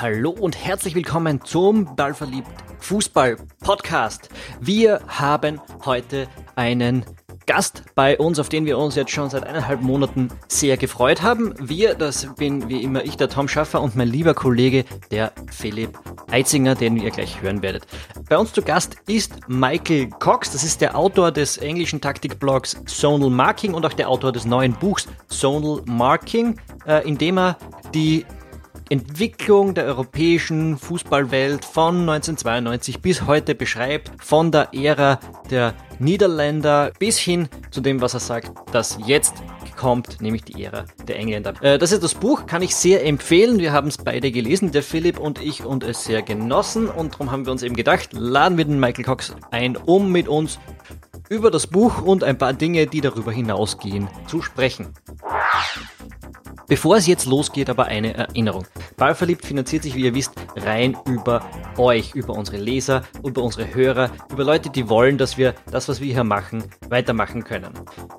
Hallo und herzlich willkommen zum Ballverliebt Fußball Podcast. Wir haben heute einen Gast bei uns, auf den wir uns jetzt schon seit eineinhalb Monaten sehr gefreut haben. Wir, das bin wie immer ich, der Tom Schaffer und mein lieber Kollege, der Philipp Eitzinger, den ihr gleich hören werdet. Bei uns zu Gast ist Michael Cox, das ist der Autor des englischen Taktikblogs Zonal Marking und auch der Autor des neuen Buchs Zonal Marking, äh, in dem er die Entwicklung der europäischen Fußballwelt von 1992 bis heute beschreibt, von der Ära der Niederländer bis hin zu dem, was er sagt, das jetzt kommt, nämlich die Ära der Engländer. Äh, das ist das Buch, kann ich sehr empfehlen. Wir haben es beide gelesen, der Philipp und ich, und es sehr genossen. Und darum haben wir uns eben gedacht, laden wir den Michael Cox ein, um mit uns über das Buch und ein paar Dinge, die darüber hinausgehen, zu sprechen. Bevor es jetzt losgeht, aber eine Erinnerung. Ballverliebt finanziert sich, wie ihr wisst, rein über euch, über unsere Leser, über unsere Hörer, über Leute, die wollen, dass wir das, was wir hier machen, weitermachen können.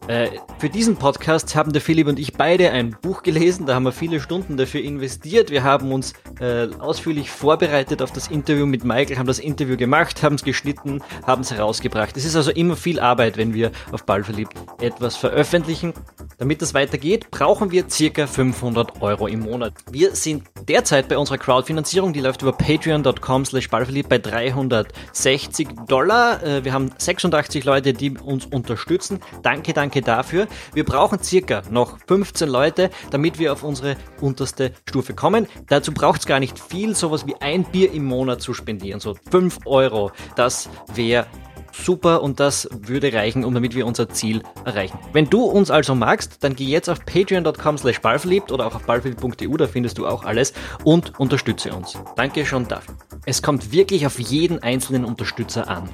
Äh, für diesen Podcast haben der Philipp und ich beide ein Buch gelesen, da haben wir viele Stunden dafür investiert. Wir haben uns äh, ausführlich vorbereitet auf das Interview mit Michael, haben das Interview gemacht, haben es geschnitten, haben es herausgebracht. Es ist also immer viel Arbeit, wenn wir auf Ballverliebt etwas veröffentlichen. Damit das weitergeht, brauchen wir circa 500 Euro im Monat. Wir sind derzeit bei unserer Crowdfinanzierung, die läuft über patreon.com slash bei 360 Dollar. Äh, wir haben 86 Leute, die uns unterstützen. Danke, danke dafür. Wir brauchen circa noch 15 Leute, damit wir auf unsere unterste Stufe kommen. Dazu braucht es gar nicht viel, sowas wie ein Bier im Monat zu spendieren, so 5 Euro. Das wäre super und das würde reichen, um damit wir unser Ziel erreichen. Wenn du uns also magst, dann geh jetzt auf patreon.com slash ballverliebt oder auch auf ballverliebt.eu, da findest du auch alles und unterstütze uns. Danke schon dafür. Es kommt wirklich auf jeden einzelnen Unterstützer an.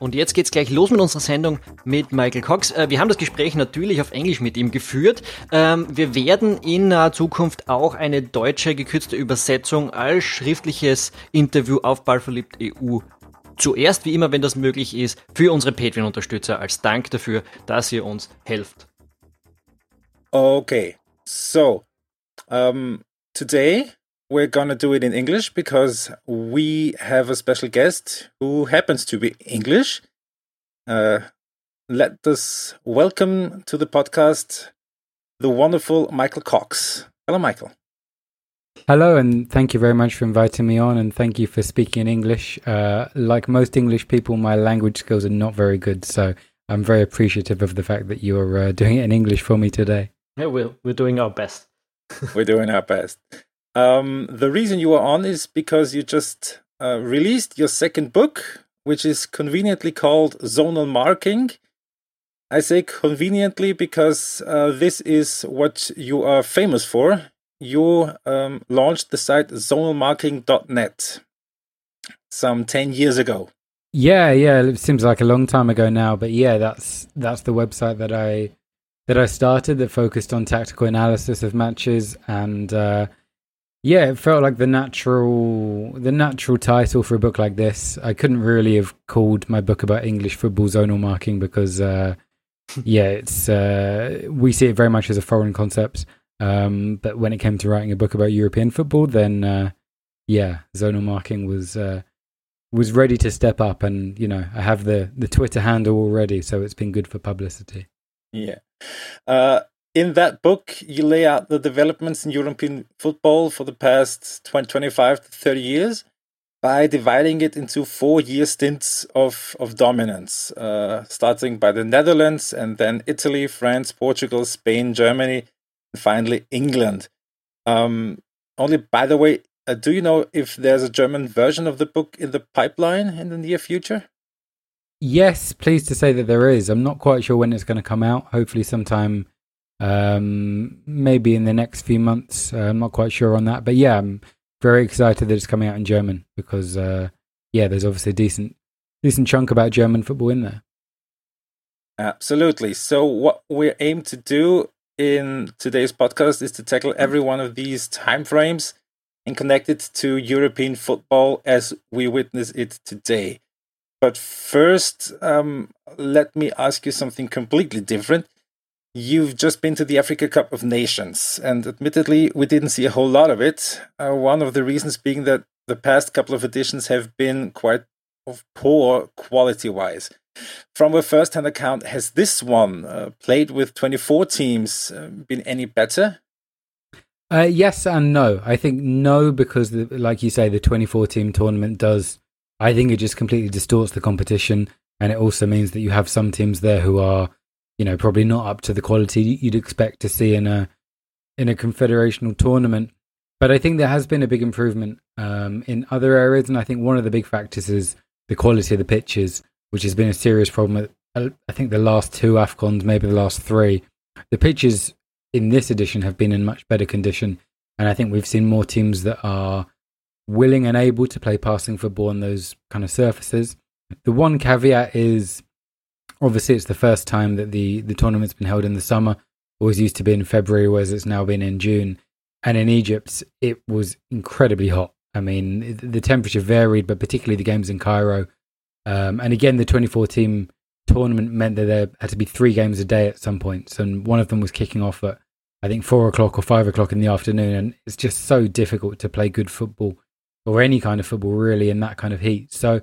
Und jetzt geht's gleich los mit unserer Sendung mit Michael Cox. Äh, wir haben das Gespräch natürlich auf Englisch mit ihm geführt. Ähm, wir werden in naher Zukunft auch eine deutsche gekürzte Übersetzung als schriftliches Interview auf Ballverliebt EU Zuerst, wie immer, wenn das möglich ist, für unsere Patreon-Unterstützer als Dank dafür, dass ihr uns helft. Okay, so um, today we're gonna do it in English because we have a special guest who happens to be English. Uh, let us welcome to the podcast the wonderful Michael Cox. Hello, Michael. Hello, and thank you very much for inviting me on, and thank you for speaking in English. Uh, like most English people, my language skills are not very good, so I'm very appreciative of the fact that you're uh, doing it in English for me today. Yeah, we're, we're doing our best. we're doing our best. Um, the reason you are on is because you just uh, released your second book, which is conveniently called Zonal Marking. I say conveniently because uh, this is what you are famous for you um, launched the site zonalmarking.net some 10 years ago. Yeah, yeah, it seems like a long time ago now, but yeah, that's that's the website that I that I started that focused on tactical analysis of matches and uh, yeah, it felt like the natural the natural title for a book like this. I couldn't really have called my book about English football zonal marking because uh, yeah, it's uh, we see it very much as a foreign concept. Um, but when it came to writing a book about European football, then uh, yeah, zonal marking was uh, was ready to step up, and you know I have the the Twitter handle already, so it's been good for publicity. Yeah. Uh, in that book, you lay out the developments in European football for the past 20, 25 to 30 years by dividing it into four year stints of, of dominance, uh, starting by the Netherlands and then Italy, France, Portugal, Spain, Germany, finally England. Um, only by the way, uh, do you know if there's a German version of the book in the pipeline in the near future? Yes, pleased to say that there is. I'm not quite sure when it's going to come out. Hopefully, sometime, um, maybe in the next few months. Uh, I'm not quite sure on that, but yeah, I'm very excited that it's coming out in German because, uh, yeah, there's obviously a decent, decent chunk about German football in there. Absolutely. So, what we aim to do in today's podcast is to tackle every one of these time frames and connect it to European football as we witness it today. But first, um, let me ask you something completely different. You've just been to the Africa Cup of Nations, and admittedly, we didn't see a whole lot of it. Uh, one of the reasons being that the past couple of editions have been quite of poor quality wise. From a first hand account, has this one uh, played with 24 teams uh, been any better? Uh, yes and no. I think no because, the, like you say, the 24 team tournament does. I think it just completely distorts the competition, and it also means that you have some teams there who are, you know, probably not up to the quality you'd expect to see in a in a confederational tournament. But I think there has been a big improvement um, in other areas, and I think one of the big factors is the quality of the pitches, which has been a serious problem. Uh, I think the last two Afcons, maybe the last three, the pitches in this edition have been in much better condition. And I think we've seen more teams that are willing and able to play passing football on those kind of surfaces. The one caveat is obviously it's the first time that the, the tournament's been held in the summer. Always used to be in February, whereas it's now been in June. And in Egypt, it was incredibly hot. I mean, the temperature varied, but particularly the games in Cairo. Um, and again, the 24 team tournament meant that there had to be three games a day at some points, and one of them was kicking off at I think four o'clock or five o'clock in the afternoon, and it's just so difficult to play good football or any kind of football really in that kind of heat. So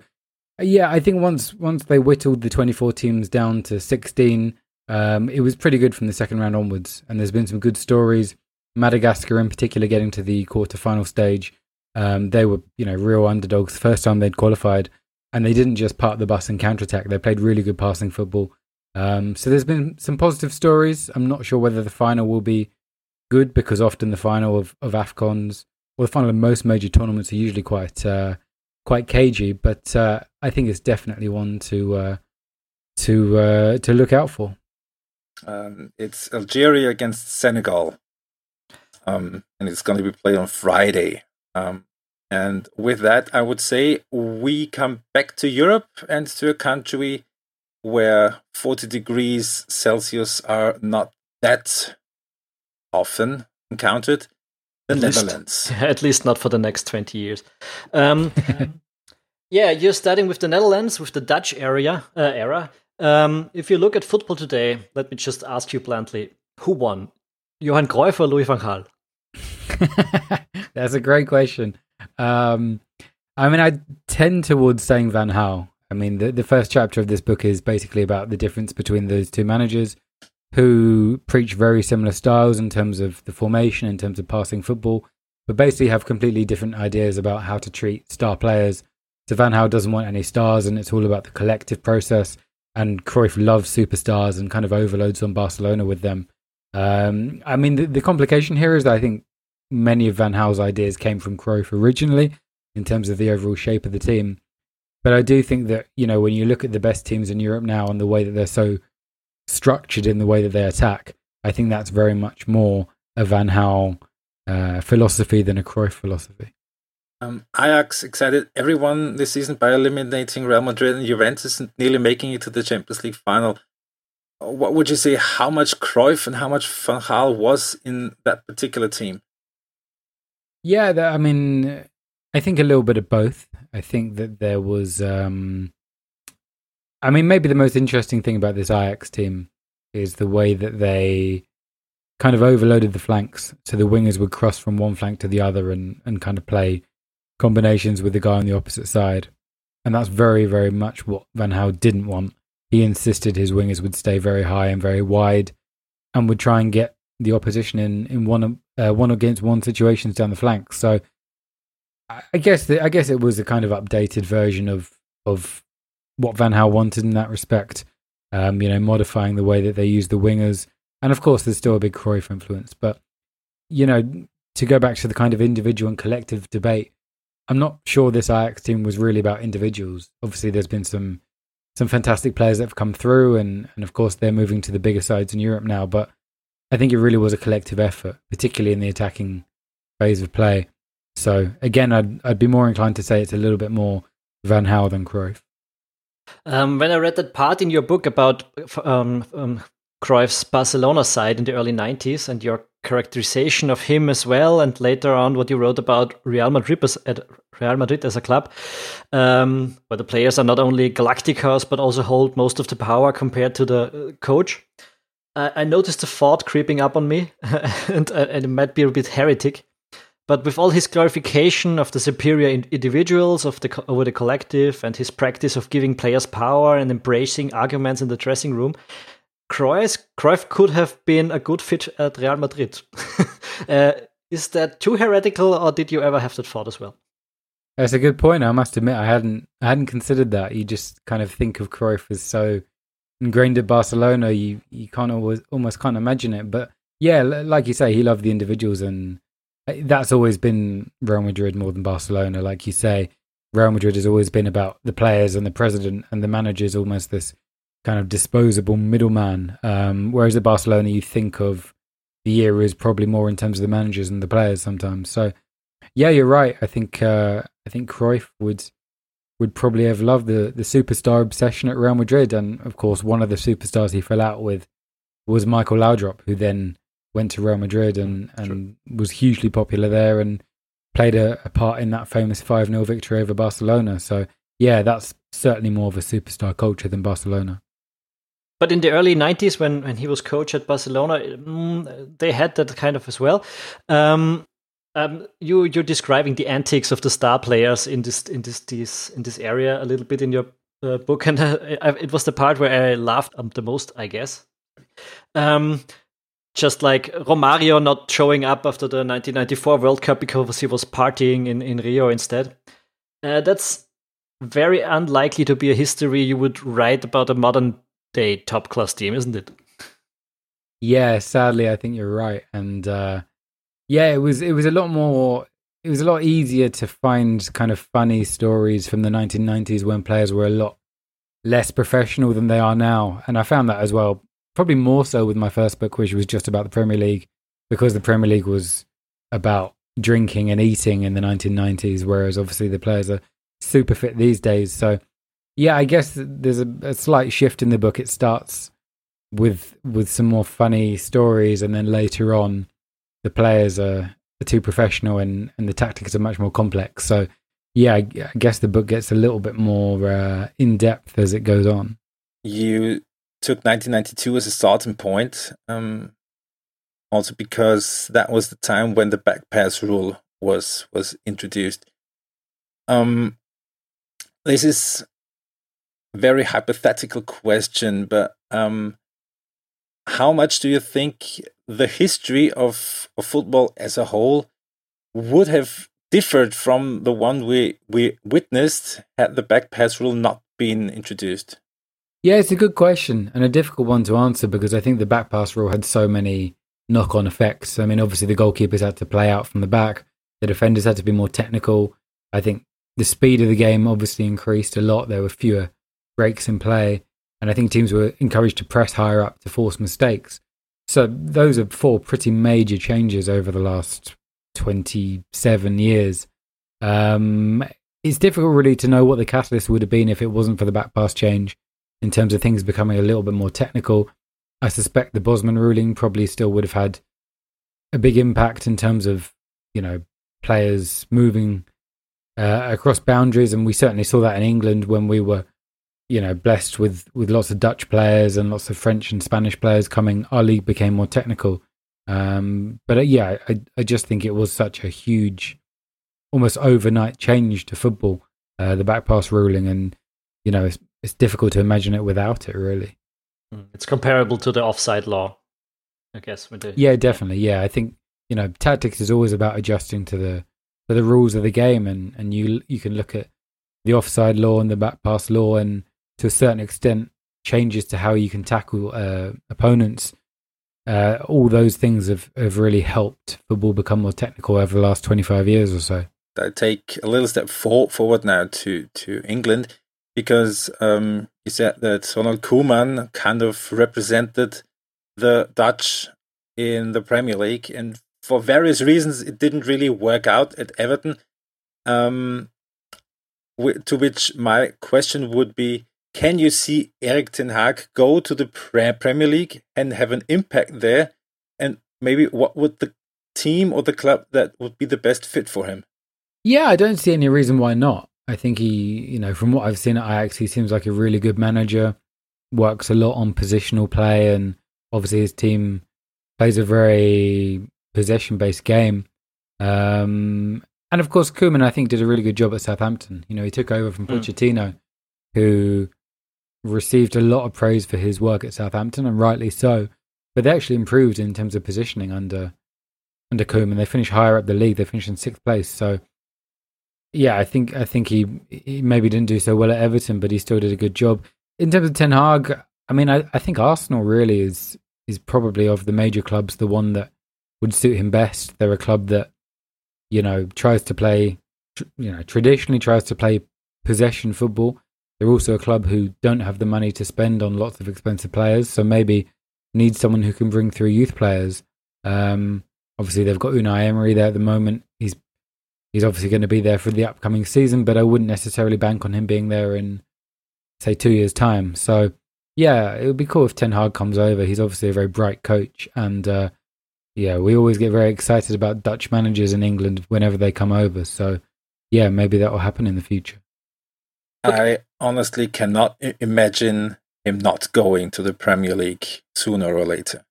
yeah, I think once once they whittled the 24 teams down to 16, um, it was pretty good from the second round onwards, and there's been some good stories. Madagascar in particular getting to the quarter-final stage. Um, they were, you know, real underdogs. First time they'd qualified, and they didn't just park the bus and counterattack. They played really good passing football. Um, so there's been some positive stories. I'm not sure whether the final will be good because often the final of, of Afcons or the final of most major tournaments are usually quite uh, quite cagey. But uh, I think it's definitely one to uh, to uh, to look out for. Um, it's Algeria against Senegal, um, and it's going to be played on Friday. Um, and with that, I would say we come back to Europe and to a country where 40 degrees Celsius are not that often encountered. The at Netherlands. Least, at least not for the next 20 years. Um, yeah, you're starting with the Netherlands, with the Dutch area uh, era. Um, if you look at football today, let me just ask you bluntly who won? Johan Cruyff or Louis van Gaal? That's a great question. Um, I mean, I tend towards saying Van Gaal. I mean, the, the first chapter of this book is basically about the difference between those two managers who preach very similar styles in terms of the formation, in terms of passing football, but basically have completely different ideas about how to treat star players. So Van Gaal doesn't want any stars, and it's all about the collective process. And Cruyff loves superstars and kind of overloads on Barcelona with them. Um, I mean, the, the complication here is that I think many of Van Gaal's ideas came from Cruyff originally in terms of the overall shape of the team. But I do think that, you know, when you look at the best teams in Europe now and the way that they're so structured in the way that they attack, I think that's very much more a Van Gaal uh, philosophy than a Cruyff philosophy. Um, Ajax excited everyone this season by eliminating Real Madrid and Juventus and nearly making it to the Champions League final. What would you say? How much Cruyff and how much Van Gaal was in that particular team? Yeah, I mean, I think a little bit of both. I think that there was, um, I mean, maybe the most interesting thing about this Ajax team is the way that they kind of overloaded the flanks. So the wingers would cross from one flank to the other and, and kind of play combinations with the guy on the opposite side. And that's very, very much what Van Gaal didn't want. He insisted his wingers would stay very high and very wide and would try and get the opposition in in one uh, one against one situations down the flanks. So I guess the, I guess it was a kind of updated version of of what Van Gaal wanted in that respect. Um, you know, modifying the way that they use the wingers, and of course, there's still a big Cruyff influence. But you know, to go back to the kind of individual and collective debate, I'm not sure this Ajax team was really about individuals. Obviously, there's been some some fantastic players that have come through, and and of course, they're moving to the bigger sides in Europe now. But I think it really was a collective effort, particularly in the attacking phase of play. So again, I'd I'd be more inclined to say it's a little bit more Van Gaal than Cruyff. Um, when I read that part in your book about um, um, Cruyff's Barcelona side in the early 90s and your characterization of him as well, and later on what you wrote about Real Madrid as, Real Madrid as a club, um, where the players are not only Galacticos but also hold most of the power compared to the I noticed a thought creeping up on me, and, uh, and it might be a bit heretic. But with all his glorification of the superior individuals of the over the collective, and his practice of giving players power and embracing arguments in the dressing room, Cruyff, Cruyff could have been a good fit at Real Madrid. uh, is that too heretical, or did you ever have that thought as well? That's a good point. I must admit, I hadn't I hadn't considered that. You just kind of think of Cruyff as so ingrained at Barcelona. You you can't always almost can't imagine it. But yeah, like you say, he loved the individuals, and uh, that's always been Real Madrid more than Barcelona. Like you say, Real Madrid has always been about the players and the president, and the managers, almost this kind of disposable middleman. Um, whereas at Barcelona, you think of the era is probably more in terms of the managers and the players sometimes. So yeah, you're right. I think uh, I think Cruyff would would probably have loved the the superstar obsession at Real Madrid, and of course, one of the superstars he fell out with was Michael Laudrup, who then went to Real Madrid and and was hugely popular there and played a, a part in that famous five 0 victory over Barcelona. So yeah, that's certainly more of a superstar culture than Barcelona. But in the early 90s, when, when he was coach at Barcelona, mm, they had that kind of as well. Um, um, you you're describing the antics of the star players in this in this this in this area a little bit in your uh, book, and uh, it was the part where I laughed um, the most, I guess. Um, just like Romario not showing up after the 1994 World Cup because he was partying in, in Rio instead. Uh, that's very unlikely to be a history you would write about a modern day top class team, isn't it? Yeah, sadly, I think you're right, and uh, yeah, it was it was a lot more. It was a lot easier to find kind of funny stories from the 1990s when players were a lot less professional than they are now, and I found that as well. Probably more so with my first book, which was just about the Premier League, because the Premier League was about drinking and eating in the 1990s, whereas obviously the players are super fit these days. So, yeah, I guess there's a, a slight shift in the book. It starts with with some more funny stories, and then later on the players are, are too professional and, and the tactics are much more complex. So, yeah, I, I guess the book gets a little bit more uh, in depth as it goes on. You took 1992 as a starting point, um, also because that was the time when the back pass rule was was introduced. Um, this is a very hypothetical question, but um, how much do you think the history of, of football as a whole would have differed from the one we we witnessed had the back pass rule not been introduced? Yeah, it's a good question and a difficult one to answer because I think the back pass rule had so many knock on effects. I mean, obviously the goalkeepers had to play out from the back, the defenders had to be more technical. I think the speed of the game obviously increased a lot. There were fewer breaks in play. And I think teams were encouraged to press higher up to force mistakes. So those are four pretty major changes over the last 27 years. Um, it's difficult really to know what the catalyst would have been if it wasn't for the back pass change in terms of things becoming a little bit more technical. I suspect the Bosman ruling probably still would have had a big impact in terms of, you know, players moving uh, across boundaries. And we certainly saw that in England when we were you know, blessed with with lots of Dutch players and lots of French and Spanish players coming, our league became more technical. Um, but uh, yeah, I I just think it was such a huge, almost overnight change to football, uh, the back pass ruling, and you know, it's it's difficult to imagine it without it. Really, hmm. it's comparable to the offside law, I guess. The, yeah, definitely. Yeah, I think you know, tactics is always about adjusting to the to the rules of the game, and and you you can look at the offside law and the back pass law and to a certain extent changes to how you can tackle uh, opponents. Uh, all those things have, have really helped football become more technical over the last 25 years or so. I take a little step for, forward now to, to England because um, you said that Ronald Koeman kind of represented the Dutch in the Premier League, and for various reasons, it didn't really work out at Everton. Um, to which my question would be can you see Erik Ten Hag go to the Premier League and have an impact there? And maybe what would the team or the club that would be the best fit for him? Yeah, I don't see any reason why not. I think he, you know, from what I've seen at Ajax, he seems like a really good manager. Works a lot on positional play and obviously his team plays a very possession based game. Um, and of course, Koeman, I think, did a really good job at Southampton. You know, he took over from hmm. Pochettino, mm. who received a lot of praise for his work at Southampton, and rightly so. But they actually improved in terms of positioning under under Koeman. They finished higher up the league. They finished in sixth place. So, yeah, I think I think he, he maybe didn't do so well at Everton, but he still did a good job. In terms of Ten Hag, I mean, I, I think Arsenal really is is probably of the major clubs the one that would suit him best. They're a club that you know tries to play, you know, traditionally tries to play possession football. They're also a club who don't have the money to spend on lots of expensive players, so maybe need someone who can bring through youth players. Um, obviously, they've got Unai Emery there at the moment. He's he's obviously going to be there for the upcoming season, but I wouldn't necessarily bank on him being there in say two years' time. So yeah, it would be cool if Ten Hag comes over. He's obviously a very bright coach, and uh, yeah, we always get very excited about Dutch managers in England whenever they come over. So yeah, maybe that will happen in the future. I honestly cannot imagine him not going to the Premier League sooner or later.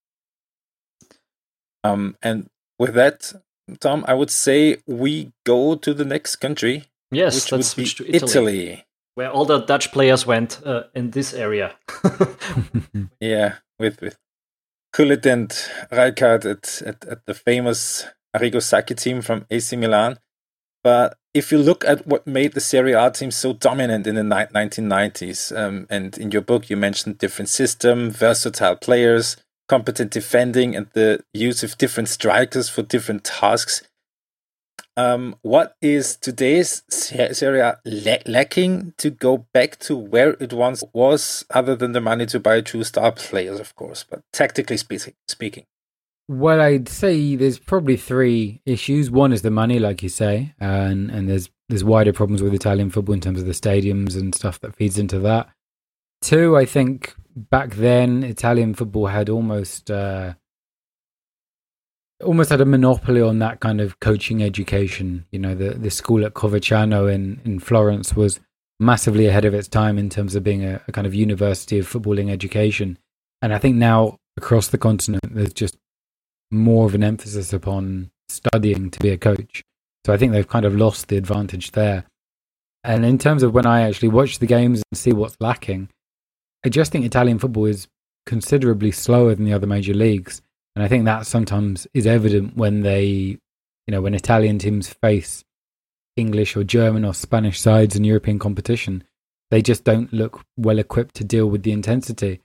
Um, and with that, Tom, I would say we go to the next country. Yes, which would be Italy. Italy where all the Dutch players went uh, in this area. yeah, with with Gullit and Rijkaard at, at, at the famous Arrigo Sacchi team from AC Milan. But if you look at what made the Serie A team so dominant in the ni- 1990s, um, and in your book you mentioned different system, versatile players, competent defending, and the use of different strikers for different tasks. Um, what is today's Serie A lacking to go back to where it once was, other than the money to buy true star players, of course, but tactically speaking? Well, I'd say there's probably three issues. One is the money, like you say, and and there's there's wider problems with Italian football in terms of the stadiums and stuff that feeds into that. Two, I think back then Italian football had almost uh, almost had a monopoly on that kind of coaching education. You know, the the school at Coverciano in in Florence was massively ahead of its time in terms of being a, a kind of university of footballing education. And I think now across the continent, there's just more of an emphasis upon studying to be a coach. So I think they've kind of lost the advantage there. And in terms of when I actually watch the games and see what's lacking, I just think Italian football is considerably slower than the other major leagues. And I think that sometimes is evident when they, you know, when Italian teams face English or German or Spanish sides in European competition, they just don't look well equipped to deal with the intensity.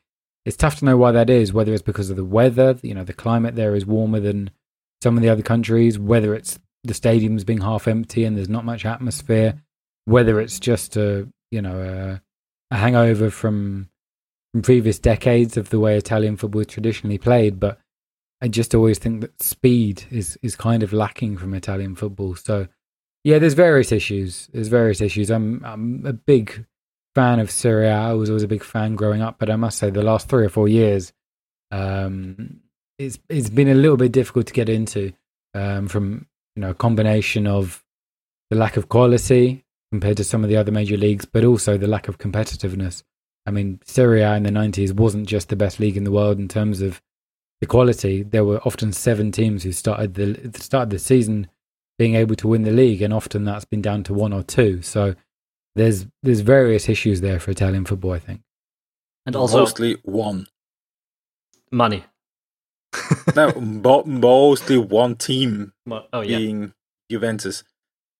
It's tough to know why that is, whether it's because of the weather, you know, the climate there is warmer than some of the other countries, whether it's the stadiums being half empty and there's not much atmosphere, whether it's just a, you know, a, a hangover from from previous decades of the way Italian football is traditionally played, but I just always think that speed is is kind of lacking from Italian football. So yeah, there's various issues. There's various issues. I'm I'm a big fan of Serie A. I was always a big fan growing up, but I must say the last three or four years, um, it's it's been a little bit difficult to get into um, from you know a combination of the lack of quality compared to some of the other major leagues, but also the lack of competitiveness. I mean, Serie A in the 90s wasn't just the best league in the world in terms of the quality, there were often seven teams who started the started the season being able to win the league, and often that's been down to one or two. So there's there's various issues there for Italian football, I think. And also mostly one money. no, mostly one team. Oh yeah, being Juventus.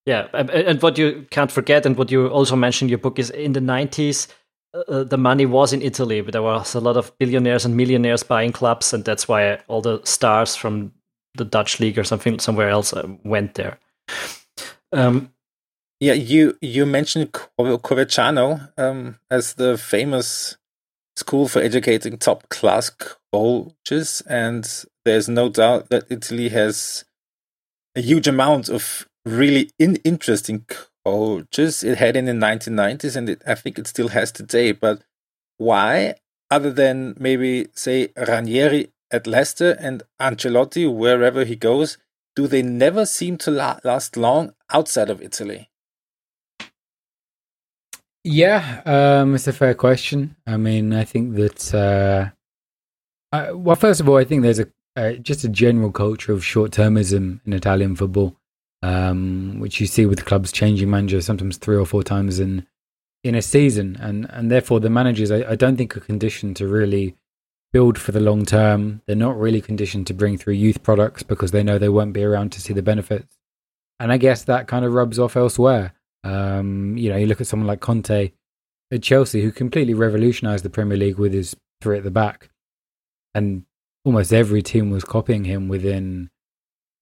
Yeah, and what you can't forget, and what you also mentioned in your book, is in the 90s, uh, uh, the money was in Italy, but there was a lot of billionaires and millionaires buying clubs, and that's why all the stars from the Dutch league or something somewhere else uh, went there. Um, yeah, you you mentioned Coverciano um, as the famous school for educating top class coaches, and there's no doubt that Italy has a huge amount of really in- interesting coaches it had in the 1990s, and it, I think it still has today. But why, other than maybe say Ranieri at Leicester and Ancelotti wherever he goes, do they never seem to la- last long outside of Italy? Yeah, um, it's a fair question. I mean, I think that uh, Uh, well, first of all, I think there's a just a general culture of short-termism in Italian football, um, which you see with clubs changing managers sometimes three or four times in in a season, and and therefore the managers I, I don't think are conditioned to really build for the long term. They're not really conditioned to bring through youth products because they know they won't be around to see the benefits, and I guess that kind of rubs off elsewhere. Um, you know, you look at someone like Conte at Chelsea, who completely revolutionised the Premier League with his three at the back, and almost every team was copying him within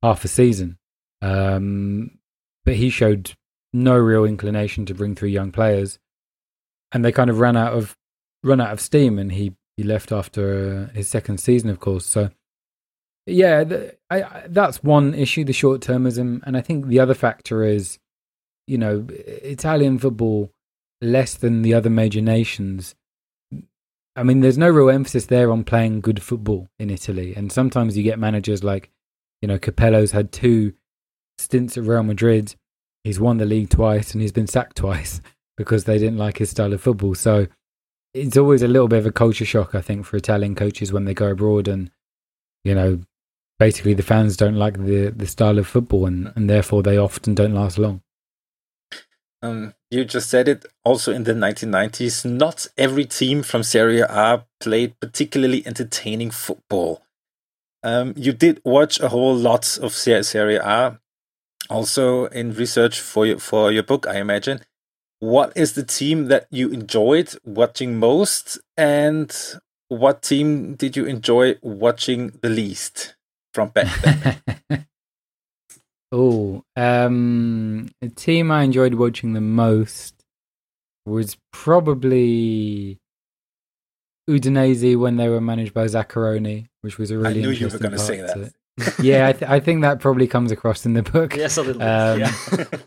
half a season. Um, but he showed no real inclination to bring through young players, and they kind of ran out of run out of steam, and he he left after uh, his second season, of course. So yeah, I, I, that's one issue, the short termism, and I think the other factor is, you know, Italian football less than the other major nations I mean, there's no real emphasis there on playing good football in Italy. And sometimes you get managers like, you know, Capello's had two stints at Real Madrid. He's won the league twice and he's been sacked twice because they didn't like his style of football. So it's always a little bit of a culture shock, I think, for Italian coaches when they go abroad and, you know, basically the fans don't like the, the style of football and, and therefore they often don't last long. Um, you just said it also in the 1990s. Not every team from Serie A played particularly entertaining football. Um, you did watch a whole lot of Serie A, also in research for your, for your book, I imagine. What is the team that you enjoyed watching most, and what team did you enjoy watching the least from back then? Oh, um, a team I enjoyed watching the most was probably Udinese when they were managed by Zaccheroni, which was a really. I knew you were going to say that. yeah, I, th- I, think that probably comes across in the book. Yes, a little um, Yeah.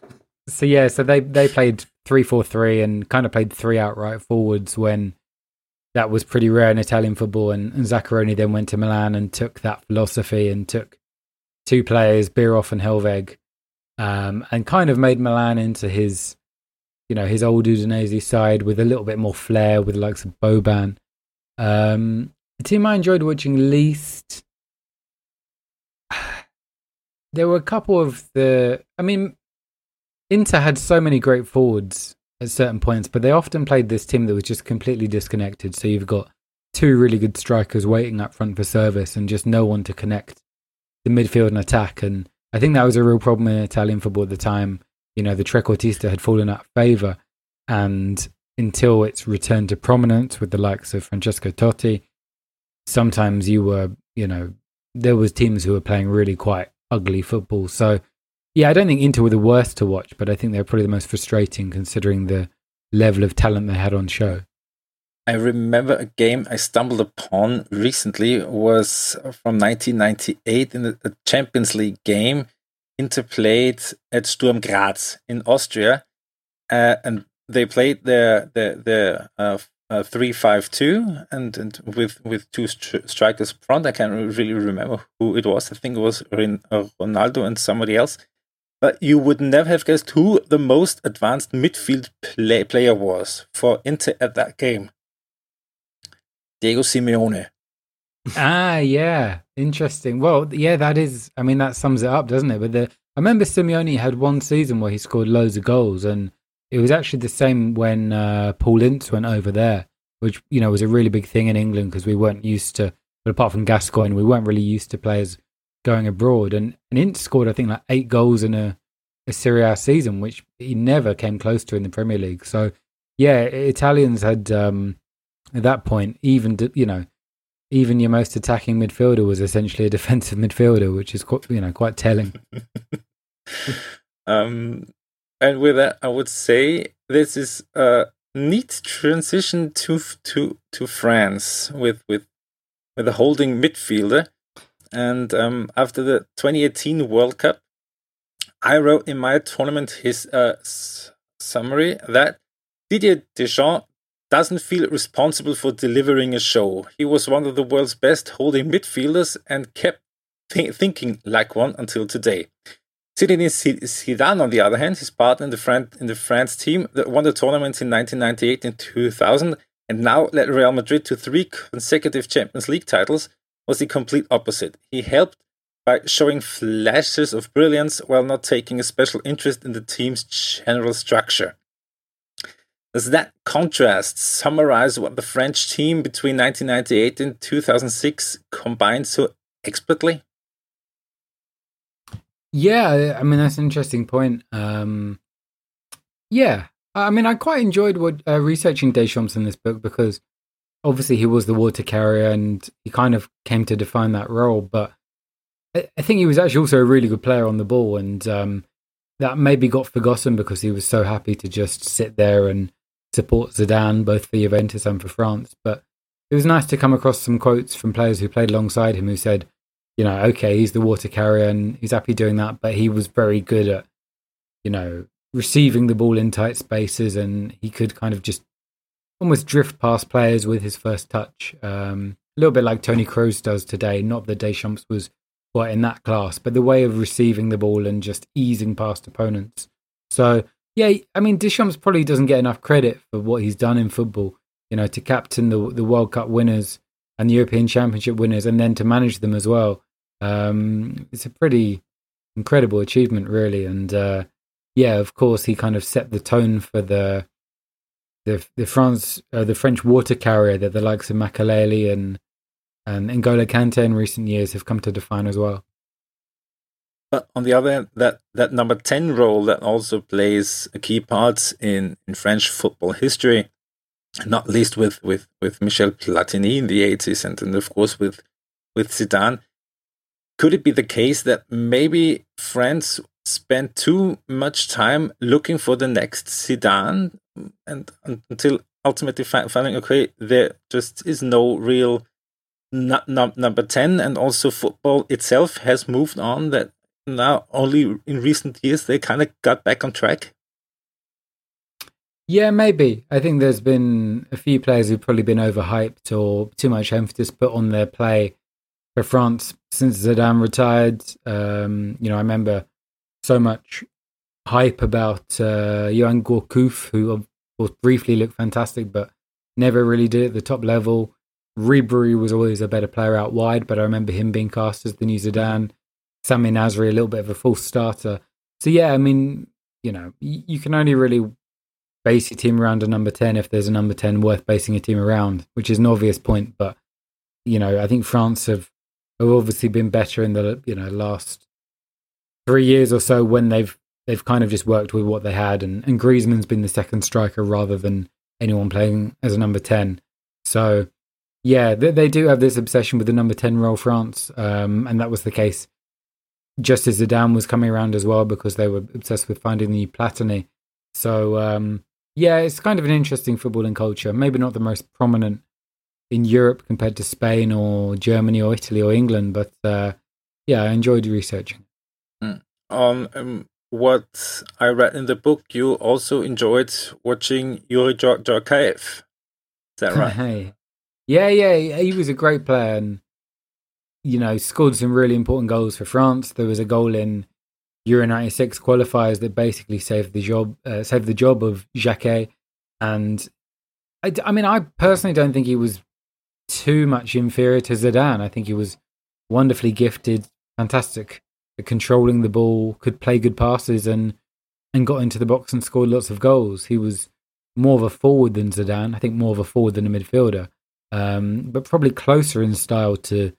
so yeah, so they they played three four three and kind of played three outright forwards when that was pretty rare in Italian football. And, and Zaccheroni then went to Milan and took that philosophy and took two players, Bierhoff and Helveg, um, and kind of made Milan into his, you know, his old Udinese side with a little bit more flair, with the likes of Boban. Um, the team I enjoyed watching least. There were a couple of the. I mean, Inter had so many great forwards at certain points, but they often played this team that was just completely disconnected. So you've got two really good strikers waiting up front for service and just no one to connect the midfield and attack. And I think that was a real problem in Italian football at the time. You know, the trequartista had fallen out of favour. And until its returned to prominence with the likes of Francesco Totti, sometimes you were, you know, there was teams who were playing really quite ugly football. So, yeah, I don't think Inter were the worst to watch, but I think they're probably the most frustrating considering the level of talent they had on show. I remember a game I stumbled upon recently was from 1998 in the Champions League game Inter played at Sturm Graz in Austria, uh, and they played their their their uh, uh, three five two and and with with two stri- strikers front. I can't really remember who it was. I think it was uh, Ronaldo and somebody else. But you would never have guessed who the most advanced midfield play- player was for Inter at that game. Diego Simeone. ah, yeah, interesting. Well, yeah, that is. I mean, that sums it up, doesn't it? But the I remember Simeone had one season where he scored loads of goals, and it was actually the same when uh, Paul Ince went over there, which you know was a really big thing in England because we weren't used to. But apart from Gascoigne, we weren't really used to players going abroad, and and Ince scored I think like eight goals in a a Serie A season, which he never came close to in the Premier League. So yeah, Italians had. Um, at that point, even you know, even your most attacking midfielder was essentially a defensive midfielder, which is quite you know quite telling. um, and with that, I would say this is a neat transition to to to France with with with a holding midfielder. And um, after the 2018 World Cup, I wrote in my tournament his uh, summary that Didier Deschamps doesn't feel responsible for delivering a show. He was one of the world's best holding midfielders and kept th- thinking like one until today. Zinedine Zidane, on the other hand, his partner in the, Fran- in the France team that won the tournaments in 1998 and 2000, and now led Real Madrid to three consecutive Champions League titles, was the complete opposite. He helped by showing flashes of brilliance while not taking a special interest in the team's general structure. Does that contrast summarize what the French team between 1998 and 2006 combined so expertly? Yeah, I mean that's an interesting point. Um, yeah, I mean I quite enjoyed what uh, researching Deschamps in this book because obviously he was the water carrier and he kind of came to define that role. But I, I think he was actually also a really good player on the ball, and um, that maybe got forgotten because he was so happy to just sit there and support Zidane both for Juventus and for France. But it was nice to come across some quotes from players who played alongside him who said you know, okay, he's the water carrier and he's happy doing that, but he was very good at, you know, receiving the ball in tight spaces and he could kind of just almost drift past players with his first touch. Um, a little bit like Tony Kroos does today. Not that Deschamps was quite in that class, but the way of receiving the ball and just easing past opponents. So, yeah, I mean, Deschamps probably doesn't get enough credit for what he's done in football. You know, to captain the the World Cup winners and the European Championship winners, and then to manage them as well. Um, it's a pretty incredible achievement, really. And uh, yeah, of course, he kind of set the tone for the the the France uh, the French water carrier that the likes of Makelele and and N'Golo Kante in recent years have come to define as well. But on the other hand, that, that number 10 role that also plays a key part in, in French football history, not least with, with, with Michel Platini in the 80s and, and of course with, with Zidane. Could it be the case that maybe France spent too much time looking for the next Zidane and, and until ultimately finding, okay, there just is no real number 10 and also football itself has moved on that now only in recent years they kind of got back on track yeah, maybe. I think there's been a few players who've probably been overhyped or too much emphasis put on their play for France since Zidane retired. Um, you know, I remember so much hype about uh, Yoann Gourcuff, who briefly looked fantastic, but never really did at the top level. Ribery was always a better player out wide, but I remember him being cast as the new Zidane. Samir Nasri, a little bit of a false starter. So yeah, I mean, you know, you can only really base your team around a number 10 if there's a number 10 worth basing a team around, which is an obvious point. But, you know, I think France have, have obviously been better in the, you know, last three years or so when they've, they've kind of just worked with what they had. And, and Griezmann's been the second striker rather than anyone playing as a number 10. So, yeah, they, they do have this obsession with the number 10 role, France. Um, and that was the case just as Zidane was coming around as well because they were obsessed with finding the new Platini. So, um, yeah, it's kind of an interesting footballing culture. Maybe not the most prominent in Europe compared to Spain or Germany or Italy or England, but uh, yeah, I enjoyed researching. Mm. Um, um, what I read in the book, you also enjoyed watching Yuri Djorkaeff. Is that right? hey. Yeah, yeah, he was a great player and, you know, scored some really important goals for France. There was a goal in Euro 96 qualifiers that basically saved the job, uh, saved the job of Jacquet. And I, I mean, I personally don't think he was too much inferior to Zidane. I think he was wonderfully gifted, fantastic at controlling the ball, could play good passes, and and got into the box and scored lots of goals. He was more of a forward than Zidane. I think more of a forward than a midfielder, um, but probably closer in style to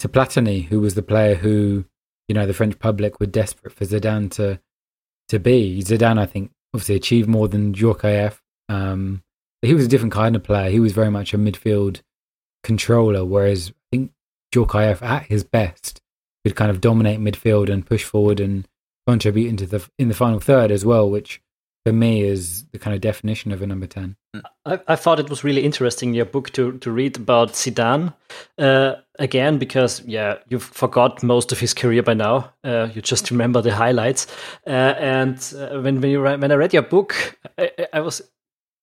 to Platini, who was the player who you know the French public were desperate for Zidane to to be. Zidane, I think, obviously achieved more than Djorkaeff. Um, he was a different kind of player. He was very much a midfield controller, whereas I think Djorkaeff, at his best, could kind of dominate midfield and push forward and contribute into the in the final third as well, which for me is the kind of definition of a number 10. I, I thought it was really interesting your book to, to read about Zidane uh, again because yeah you forgot most of his career by now. Uh, you just remember the highlights. Uh, and uh, when when, you, when I read your book I, I was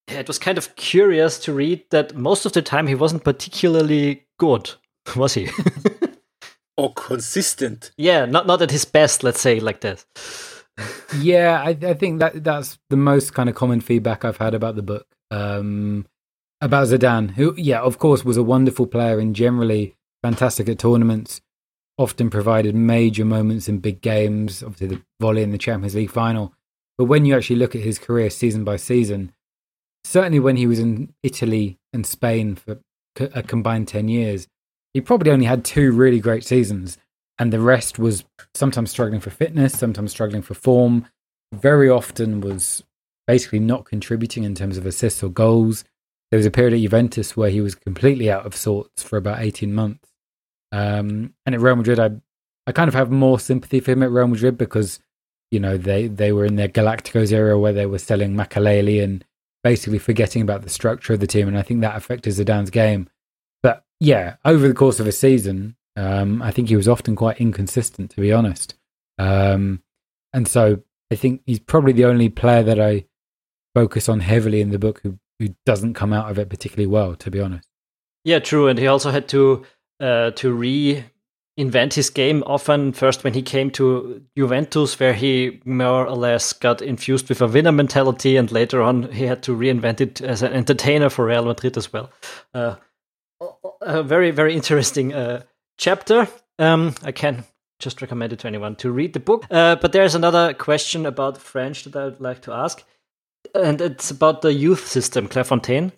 it was kind of curious to read that most of the time he wasn't particularly good was he? Or consistent. Yeah not not at his best let's say like that yeah, I, I, think that that's the most kind of common feedback I've had about the book. Um, about Zidane, who, yeah, of course, was a wonderful player and generally fantastic at tournaments, often provided major moments in big games, obviously the volley in the Champions League final. But when you actually look at his career season by season, certainly when he was in Italy and Spain for a combined 10 years, he probably only had two really great seasons. And the rest was sometimes struggling for fitness, sometimes struggling for form, very often was basically not contributing in terms of assists or goals. There was a period at Juventus where he was completely out of sorts for about 18 months. Um, and at Real Madrid, I, I kind of have more sympathy for him at Real Madrid because, you know, they, they were in their Galacticos era where they were selling Makelele and basically forgetting about the structure of the team. And I think that affected Zidane's game. But yeah, over the course of a season, um, I think he was often quite inconsistent, to be honest. Um, and so I think he's probably the only player that I focus on heavily in the book who, who doesn't come out of it particularly well, to be honest. Yeah, true. And he also had to uh, to reinvent his game often. First, when he came to Juventus, where he more or less got infused with a winner mentality, and later on he had to reinvent it as an entertainer for Real Madrid as well. Uh, a very very interesting uh, chapter. Um, I can just recommend it to anyone to read the book. Uh, but there's another question about French that I would like to ask, and it's about the youth system, Clairefontaine,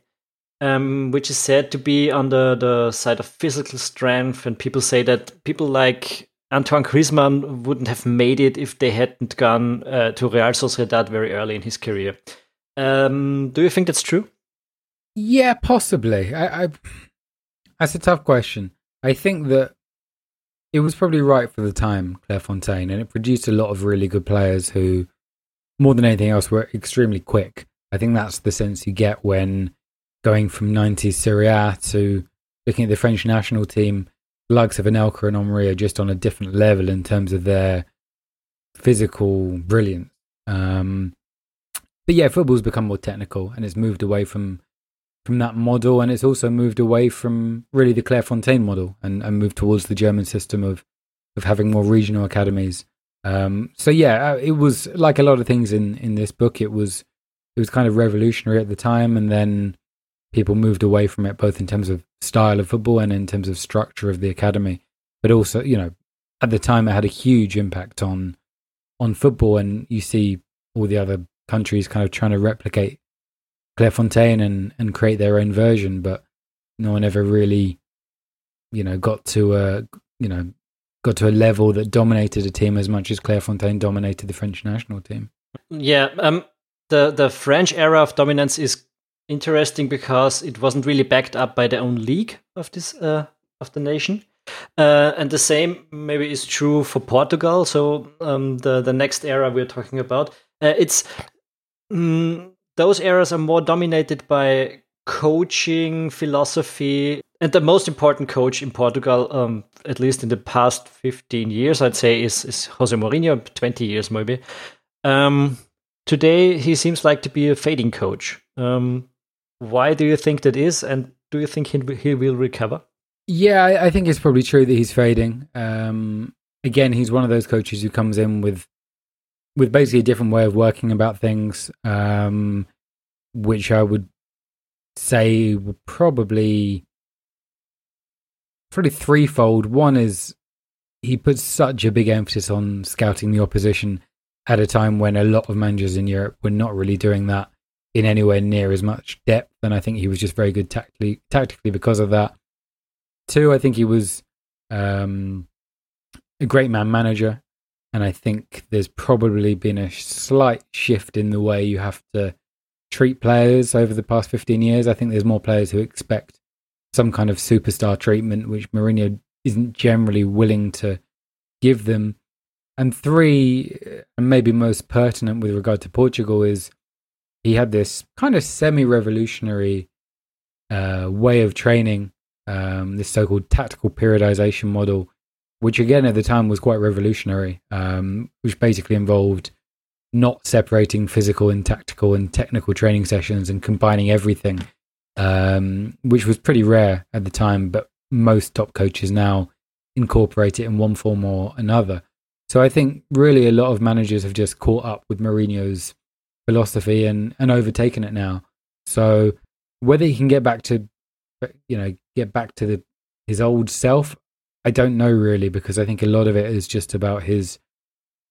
um, which is said to be on the, the side of physical strength. And people say that people like Antoine Griezmann wouldn't have made it if they hadn't gone uh, to Real Sociedad very early in his career. Um, do you think that's true? Yeah, possibly. I, I, that's a tough question. I think that it was probably right for the time, Clairefontaine, and it produced a lot of really good players who, more than anything else, were extremely quick. I think that's the sense you get when going from 90s Serie A to looking at the French national team. The likes of Anelka and Henry are just on a different level in terms of their physical brilliance. Um, but yeah, football's become more technical and it's moved away from from that model, and it's also moved away from really the Clairefontaine model and, and moved towards the German system of of having more regional academies. Um, so yeah, uh, it was like a lot of things in in this book. It was it was kind of revolutionary at the time, and then people moved away from it both in terms of style of football and in terms of structure of the academy. But also, you know, at the time, it had a huge impact on on football, and you see all the other countries kind of trying to replicate Clairefontaine and and create their own version, but no one ever really, you know, got to a you know got to a level that dominated a team as much as Clairefontaine dominated the French national team. Yeah, um, the the French era of dominance is interesting because it wasn't really backed up by their own league of this uh, of the nation. Uh, and the same maybe is true for Portugal. So um, the the next era we're talking about, uh, it's mm, those eras are more dominated by coaching philosophy and the most important coach in portugal um, at least in the past 15 years i'd say is, is jose mourinho 20 years maybe. Um, today he seems like to be a fading coach. Um, why do you think that is and do you think he, he will recover? Yeah I, I think it's probably true that he's fading. Um, again he's one of those coaches who comes in with with basically a different way of working about things, um, which I would say probably probably threefold. One is he puts such a big emphasis on scouting the opposition at a time when a lot of managers in Europe were not really doing that in anywhere near as much depth. And I think he was just very good tactically, tactically because of that. Two, I think he was um, a great man manager. And I think there's probably been a slight shift in the way you have to treat players over the past 15 years. I think there's more players who expect some kind of superstar treatment, which Mourinho isn't generally willing to give them. And three, and maybe most pertinent with regard to Portugal, is he had this kind of semi revolutionary uh, way of training, um, this so called tactical periodization model, which again at the time was quite revolutionary, um, which basically involved not separating physical and tactical and technical training sessions and combining everything, um, which was pretty rare at the time. But most top coaches now incorporate it in one form or another. So I think really a lot of managers have just caught up with Mourinho's philosophy and, and overtaken it now. So whether he can get back to, you know, get back to the his old self, I don't know really because I think a lot of it is just about his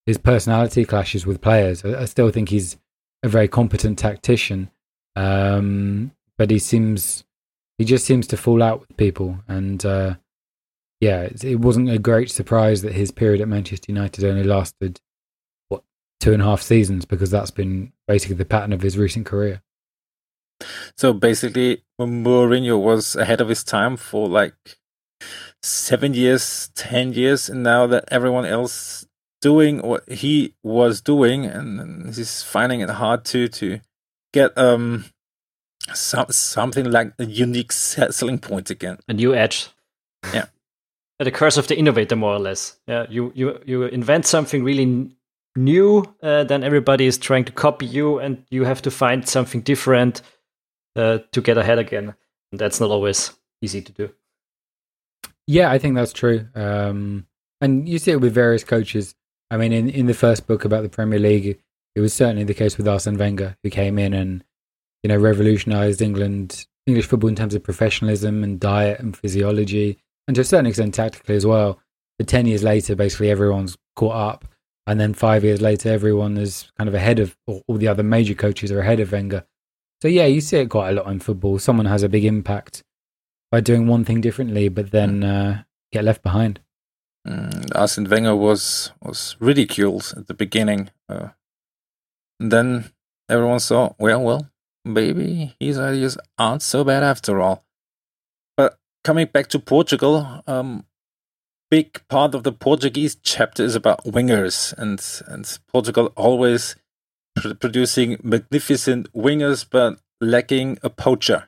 his personality clashes with players. I, I still think he's a very competent tactician, um, but he seems he just seems to fall out with people, and uh, yeah, it, it wasn't a great surprise that his period at Manchester United only lasted what two and a half seasons because that's been basically the pattern of his recent career. So basically, Mourinho was ahead of his time for like seven years, ten years, and now that everyone else doing what he was doing, and he's finding it hard to to get um some something like a unique selling point again, a new edge. Yeah, the curse of the innovator, more or less. Yeah, you you you invent something really new, uh, then everybody is trying to copy you, and you have to find something different uh, to get ahead again. And that's not always easy to do. Yeah, I think that's true. Um, and you see it with various coaches. I mean, in, in the first book about the Premier League, it was certainly the case with Arsene Wenger, who came in and you know revolutionized England English football in terms of professionalism and diet and physiology, and to a certain extent tactically as well. But ten years later, basically everyone's caught up, and then five years later, everyone is kind of ahead of, all the other major coaches are ahead of Wenger. So yeah, you see it quite a lot in football. Someone has a big impact by doing one thing differently, but then uh, get left behind. Mm, Arsene Wenger was was ridiculed at the beginning. Uh, and then everyone saw, well, well, maybe his ideas aren't so bad after all. But coming back to Portugal, um, big part of the Portuguese chapter is about wingers, and and Portugal always pr- producing magnificent wingers, but lacking a poacher.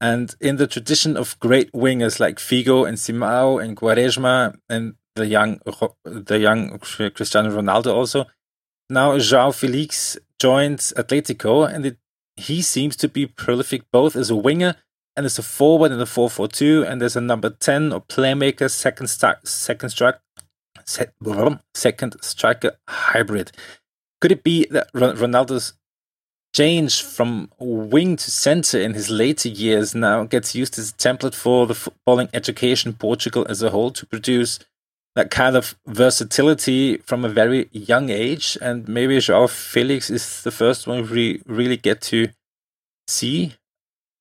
And in the tradition of great wingers like Figo and Simao and Quaresma and the young the young Cristiano Ronaldo also, now João Felix joins Atletico and it, he seems to be prolific both as a winger and as a forward in the 4-4-2 and as a number 10 or playmaker second start, second strike second striker hybrid. Could it be that Ronaldo's change from wing to center in his later years now gets used as a template for the footballing education Portugal as a whole to produce that kind of versatility from a very young age. And maybe Joao Felix is the first one we really get to see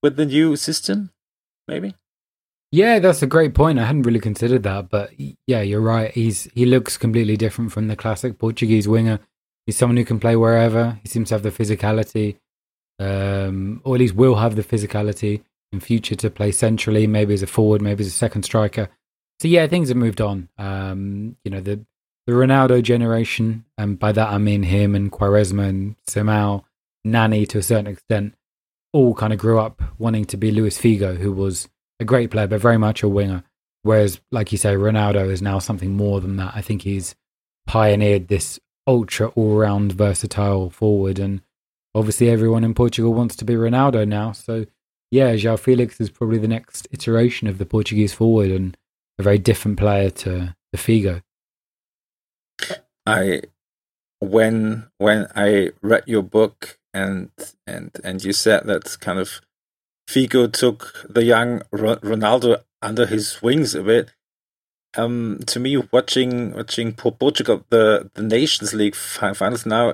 with the new system, maybe. Yeah, that's a great point. I hadn't really considered that, but yeah, you're right. He's he looks completely different from the classic Portuguese winger He's someone who can play wherever. He seems to have the physicality, um, or at least will have the physicality in future to play centrally, maybe as a forward, maybe as a second striker. So yeah, things have moved on. Um, you know, the the Ronaldo generation, and by that I mean him and Quaresma and Simao, Nani to a certain extent, all kind of grew up wanting to be Luis Figo, who was a great player, but very much a winger. Whereas, like you say, Ronaldo is now something more than that. I think he's pioneered this ultra all round versatile forward. And obviously, everyone in Portugal wants to be Ronaldo now. So, yeah, João Felix is probably the next iteration of the Portuguese forward and a very different player to, to Figo. I when when I read your book and and and you said that kind of Figo took the young Ronaldo under his wings a bit um, to me, watching watching Portugal the the Nations League finals now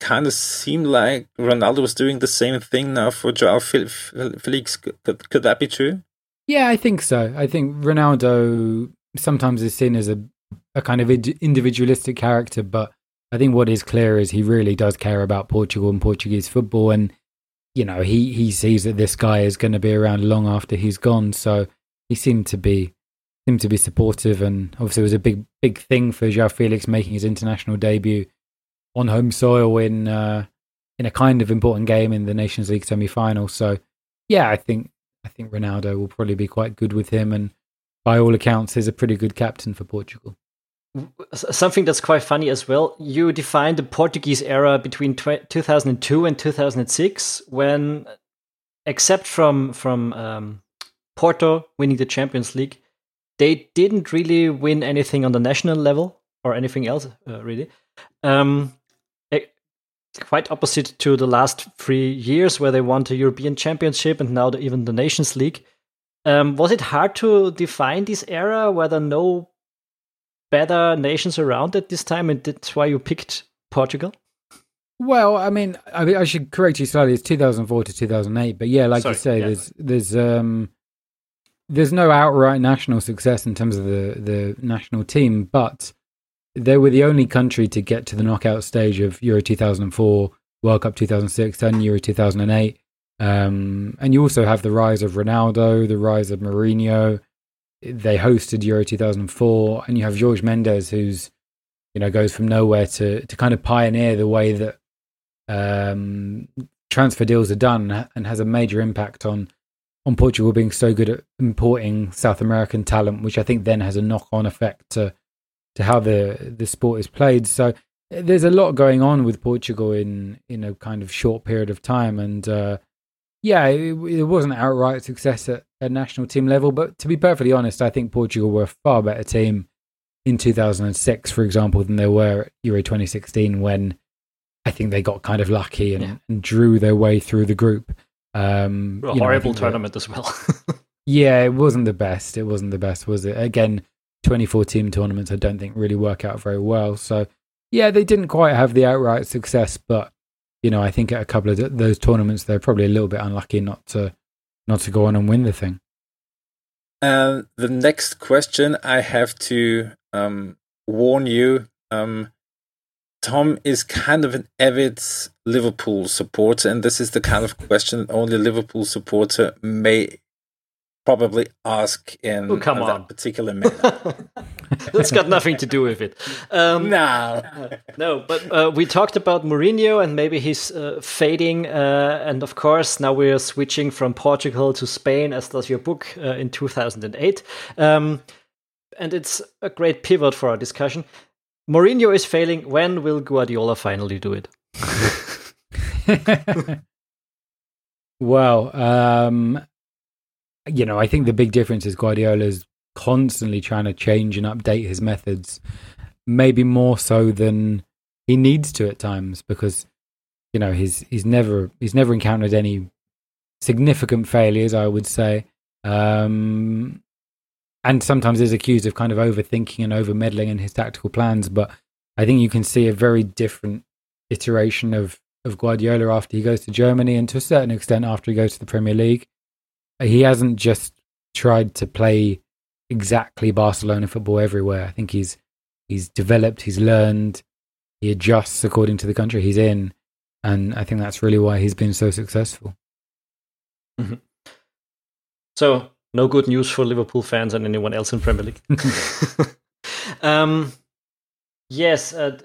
kind of seemed like Ronaldo was doing the same thing now for Joao Felix. Could, could that be true? Yeah, I think so. I think Ronaldo sometimes is seen as a a kind of individualistic character, but I think what is clear is he really does care about Portugal and Portuguese football, and you know he he sees that this guy is going to be around long after he's gone. So he seemed to be seemed to be supportive, and obviously it was a big big thing for Joao Felix making his international debut on home soil in uh, in a kind of important game in the Nations League semi final. So yeah, I think I think Ronaldo will probably be quite good with him, and by all accounts, is a pretty good captain for Portugal. Something that's quite funny as well. You defined the Portuguese era between 2002 and 2006, when, except from from um, Porto winning the Champions League, they didn't really win anything on the national level or anything else uh, really. Um, quite opposite to the last three years where they won the European Championship and now the, even the Nations League. Um, was it hard to define this era? Were there no better nations around at this time, and that's why you picked Portugal? Well, I mean, I, I should correct you slightly. It's 2004 to 2008, but yeah, like Sorry, you say, yeah. there's there's um there's no outright national success in terms of the the national team, but they were the only country to get to the knockout stage of Euro 2004, World Cup 2006, and Euro 2008. Um, and you also have the rise of Ronaldo, the rise of Mourinho. They hosted Euro 2004, and you have Jorge Mendes, who's you know goes from nowhere to to kind of pioneer the way that um, transfer deals are done, and has a major impact on on Portugal being so good at importing South American talent, which I think then has a knock on effect to to how the the sport is played. So there's a lot going on with Portugal in in a kind of short period of time, and uh, yeah, it, it, wasn't outright success at, at national team level. But to be perfectly honest, I think Portugal were a far better team in 2006, for example, than they were at Euro 2016 when I think they got kind of lucky and, yeah. and drew their way through the group. Um, a horrible know, tournament that, as well. yeah, it wasn't the best. It wasn't the best, was it? Again, 24 team tournaments, I don't think really work out very well. So, yeah, they didn't quite have the outright success, but you know, I think at a couple of those tournaments, they're probably a little bit unlucky not to not to go on and win the thing. Uh, the next question, I have to um, warn you. Um, Tom is kind of an avid Liverpool supporter, and this is the kind of question only Liverpool supporter may probably ask in oh, come that on. particular manner. That's got nothing to do with it. Um, no. No, but uh, we talked about Mourinho and maybe he's uh, fading. Uh, and of course, now we're switching from Portugal to Spain, as does your book uh, in 2008. Um, and it's a great pivot for our discussion. Mourinho is failing. When will Guardiola finally do it? well, um, you know, I think the big difference is Guardiola's constantly trying to change and update his methods, maybe more so than he needs to at times because you know he's he's never he's never encountered any significant failures, I would say. Um, and sometimes is accused of kind of overthinking and over meddling in his tactical plans. But I think you can see a very different iteration of of Guardiola after he goes to Germany, and to a certain extent after he goes to the Premier League he hasn't just tried to play exactly Barcelona football everywhere. I think he's he's developed, he's learned, he adjusts according to the country he's in, and I think that's really why he's been so successful. Mm-hmm. So, no good news for Liverpool fans and anyone else in Premier League. um, yes, uh,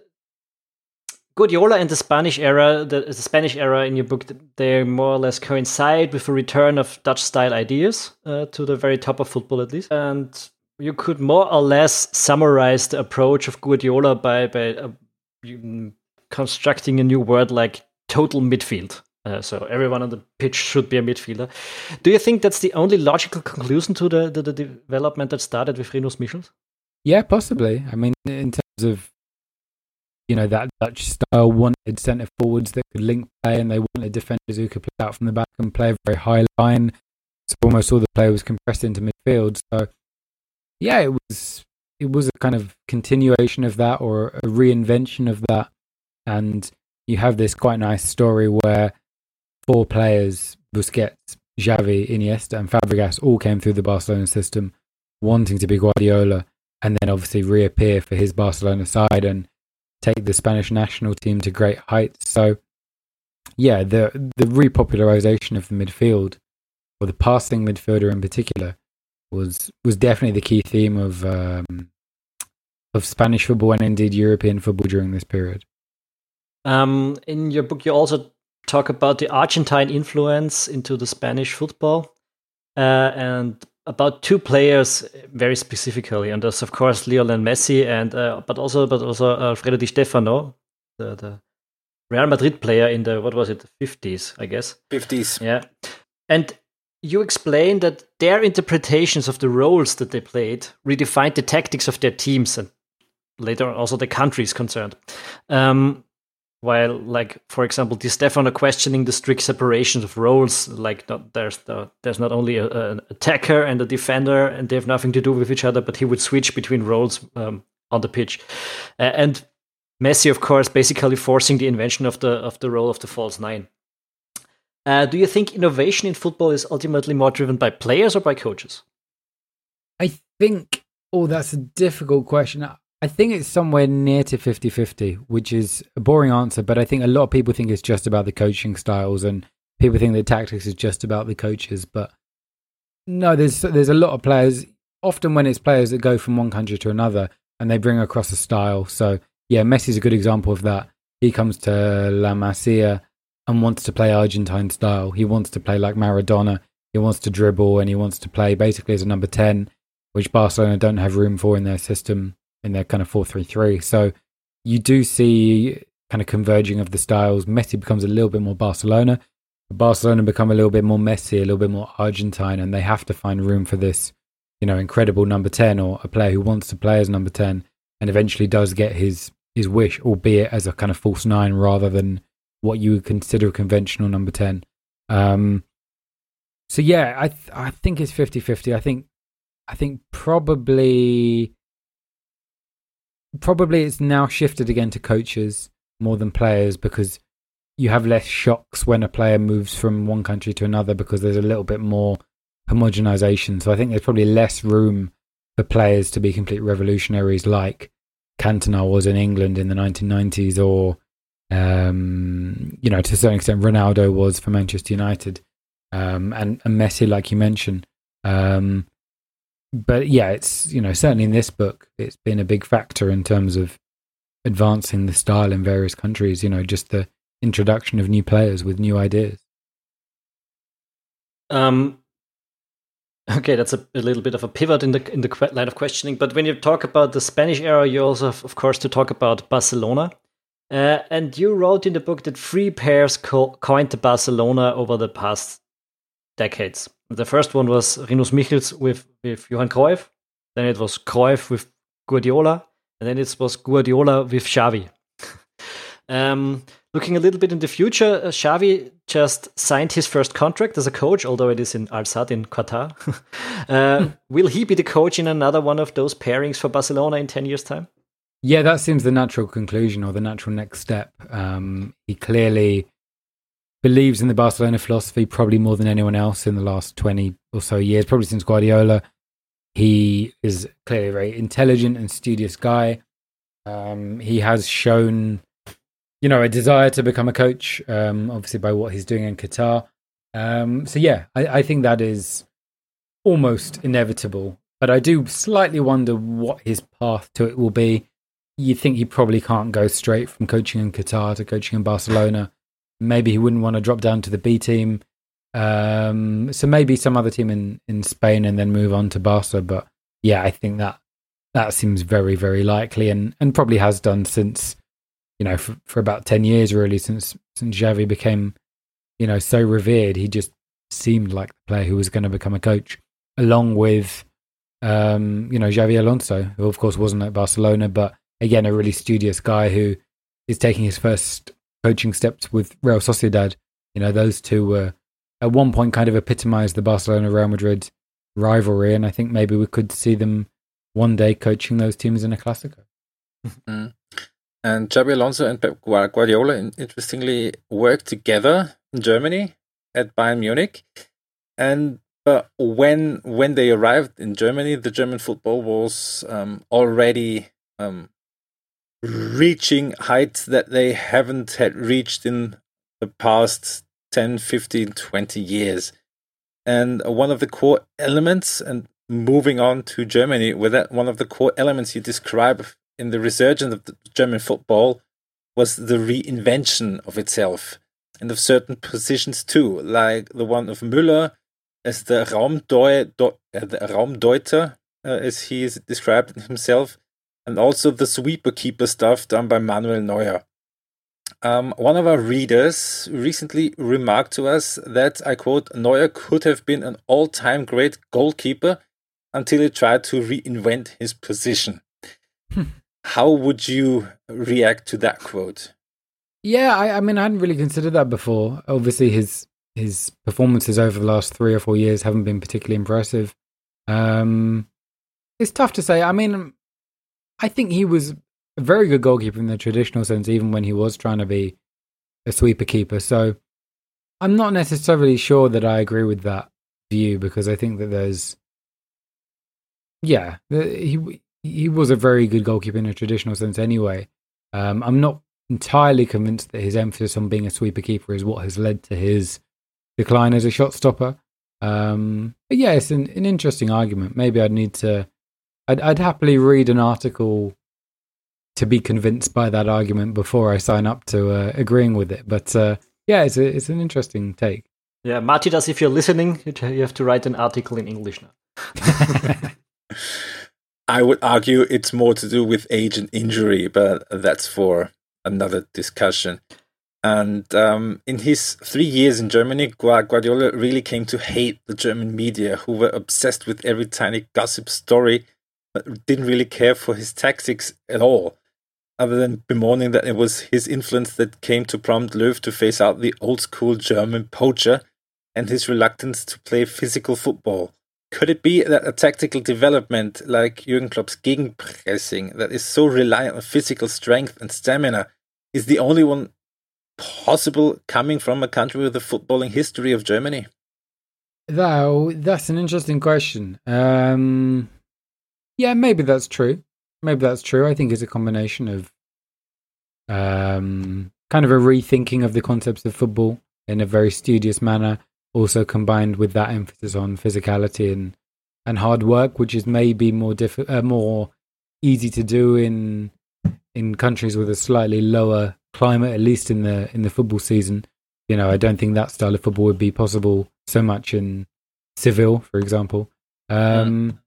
Guardiola and the Spanish era, the, the, Spanish era in your book, they more or less coincide with the return of Dutch style ideas uh, to the very top of football, at least. And you could more or less summarize the approach of Guardiola by, by uh, constructing a new word like total midfield. Uh, so everyone on the pitch should be a midfielder. Do you think that's the only logical conclusion to the, the, the development that started with Rinus Michels? Yeah, possibly. I mean, in terms of you know that Dutch style wanted centre forwards that could link play, and they wanted defenders who could play out from the back and play a very high line. So almost all the play was compressed into midfield. So yeah, it was it was a kind of continuation of that or a reinvention of that. And you have this quite nice story where four players, Busquets, Xavi, Iniesta, and Fabregas, all came through the Barcelona system wanting to be Guardiola and then obviously reappear for his Barcelona side. And take the Spanish national team to great heights. So, yeah, the the repopularization of the midfield, or the passing midfielder in particular, was was definitely the key theme of um, of Spanish football and indeed European football during this period. Um, in your book, you also talk about the Argentine influence into the Spanish football, uh, and about two players very specifically, and that's of course Lionel Messi, and uh, but also but also Alfredo Di Stefano, the, the Real Madrid player in the what was it, fifties, I guess. Fifties. Yeah, and you explain that their interpretations of the roles that they played redefined the tactics of their teams and later also the countries concerned. Um, while like for example Di Stefano questioning the strict separation of roles like not, there's the, there's not only a, an attacker and a defender and they have nothing to do with each other but he would switch between roles um, on the pitch. Uh, and Messi of course basically forcing the invention of the of the role of the false nine. Uh, do you think innovation in football is ultimately more driven by players or by coaches? I think oh that's a difficult question I think it's somewhere near to 50 50, which is a boring answer, but I think a lot of people think it's just about the coaching styles and people think the tactics is just about the coaches. But no, there's there's a lot of players. Often when it's players that go from one country to another and they bring across a style. So yeah, Messi's a good example of that. He comes to La Masia and wants to play Argentine style. He wants to play like Maradona. He wants to dribble and he wants to play basically as a number 10, which Barcelona don't have room for in their system in their kind of 4-3-3. So you do see kind of converging of the styles. Messi becomes a little bit more Barcelona. Barcelona become a little bit more Messi, a little bit more Argentine, and they have to find room for this, you know, incredible number 10 or a player who wants to play as number 10 and eventually does get his his wish, albeit as a kind of false nine rather than what you would consider a conventional number 10. Um, so yeah, I th- I think it's 50-50. I think I think probably probably it's now shifted again to coaches more than players because you have less shocks when a player moves from one country to another because there's a little bit more homogenization. So I think there's probably less room for players to be complete revolutionaries like Cantona was in England in the 1990s or um, you know, to a certain extent, Ronaldo was for Manchester United, um, and, and Messi, like you mentioned. Um, but yeah, it's you know certainly in this book, it's been a big factor in terms of advancing the style in various countries. You know, just the introduction of new players with new ideas. Um. Okay, that's a, a, little bit of a pivot in the in the line of questioning. But when you talk about the Spanish era, you also have, of course, to talk about Barcelona. Uh, and you wrote in the book that three pairs co- coined the Barcelona over the past decades. The first one was Rinus Michels with, with Johan Cruyff. Then it was Cruyff with Guardiola. And then it was Guardiola with Xavi. um, looking a little bit in the future, uh, Xavi just signed his first contract as a coach, although it is in Al Sadd in Qatar. uh, will he be the coach in another one of those pairings for Barcelona in 10 years' time? Yeah, that seems the natural conclusion or the natural next step. Um, he clearly believes in the Barcelona philosophy probably more than anyone else in the last 20 or so years, probably since Guardiola. He is clearly a very intelligent and studious guy. Um, he has shown, you know, a desire to become a coach, um, obviously by what he's doing in Qatar. Um, so, yeah, I, I think that is almost inevitable. But I do slightly wonder what his path to it will be. You think he probably can't go straight from coaching in Qatar to coaching in Barcelona maybe he wouldn't want to drop down to the B team. Um, so maybe some other team in, in Spain and then move on to Barca. But yeah, I think that that seems very, very likely and, and probably has done since, you know, for, for about 10 years really, since, since Xavi became, you know, so revered. He just seemed like the player who was going to become a coach along with, um, you know, Xabi Alonso, who of course wasn't at Barcelona, but again, a really studious guy who is taking his first coaching steps with Real Sociedad. You know, those two were at one point kind of epitomized the Barcelona Real Madrid rivalry, and I think maybe we could see them one day coaching those teams in a Clasico. Mm. And Xabi Alonso and Pep Guardiola, interestingly, worked together in Germany at Bayern Munich. And but when when they arrived in Germany, the German football was um, already um, reaching heights that they haven't had reached in the past 10, 15, 20 years. And one of the core elements, and moving on to Germany, with that one of the core elements you describe in the resurgence of the German football was the reinvention of itself and of certain positions too, like the one of Müller as the Raumdeu- uh, the Raumdeuter, uh, as he is described himself, and also the sweeper keeper stuff done by Manuel Neuer. Um, one of our readers recently remarked to us that, I quote, Neuer could have been an all time great goalkeeper until he tried to reinvent his position. Hmm. How would you react to that quote? Yeah, I, I mean, I hadn't really considered that before. Obviously, his his performances over the last three or four years haven't been particularly impressive. Um, it's tough to say. I mean, I think he was a very good goalkeeper in the traditional sense, even when he was trying to be a sweeper keeper. So I'm not necessarily sure that I agree with that view because I think that there's, yeah, he he was a very good goalkeeper in a traditional sense anyway. Um, I'm not entirely convinced that his emphasis on being a sweeper keeper is what has led to his decline as a shot stopper. Um, but yeah, it's an, an interesting argument. Maybe I'd need to, I'd, I'd happily read an article to be convinced by that argument before I sign up to uh, agreeing with it. But uh, yeah, it's a, it's an interesting take. Yeah, Matidas, if you're listening, you have to write an article in English now. I would argue it's more to do with age and injury, but that's for another discussion. And um, in his three years in Germany, Guardiola really came to hate the German media, who were obsessed with every tiny gossip story, but didn't really care for his tactics at all, other than bemoaning that it was his influence that came to prompt Löw to phase out the old school German poacher and his reluctance to play physical football. Could it be that a tactical development like Jurgen Klopp's gegenpressing that is so reliant on physical strength and stamina is the only one possible coming from a country with a footballing history of Germany? That, that's an interesting question. Um, yeah, maybe that's true. Maybe that's true. I think it's a combination of um, kind of a rethinking of the concepts of football in a very studious manner, also combined with that emphasis on physicality and and hard work, which is maybe more diff- uh, more easy to do in in countries with a slightly lower climate, at least in the in the football season. You know, I don't think that style of football would be possible so much in Seville, for example. Um, mm.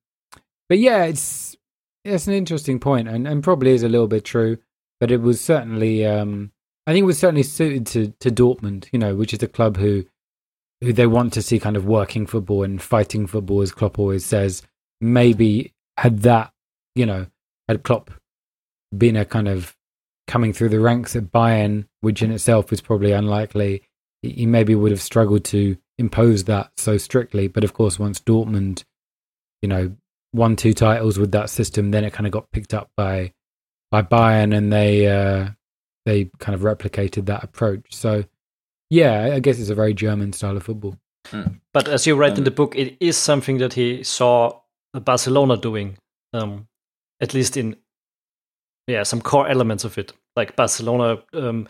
But yeah, it's it's an interesting point, and, and probably is a little bit true. But it was certainly, um, I think, it was certainly suited to to Dortmund. You know, which is a club who who they want to see kind of working football and fighting football, as Klopp always says. Maybe had that, you know, had Klopp been a kind of coming through the ranks at Bayern, which in itself was probably unlikely, he maybe would have struggled to impose that so strictly. But of course, once Dortmund, you know, won two titles with that system, then it kind of got picked up by by Bayern, and they uh, they kind of replicated that approach. So, yeah, I guess it's a very German style of football. Mm. But as you write um, in the book, it is something that he saw Barcelona doing, um, at least in yeah some core elements of it, like Barcelona um,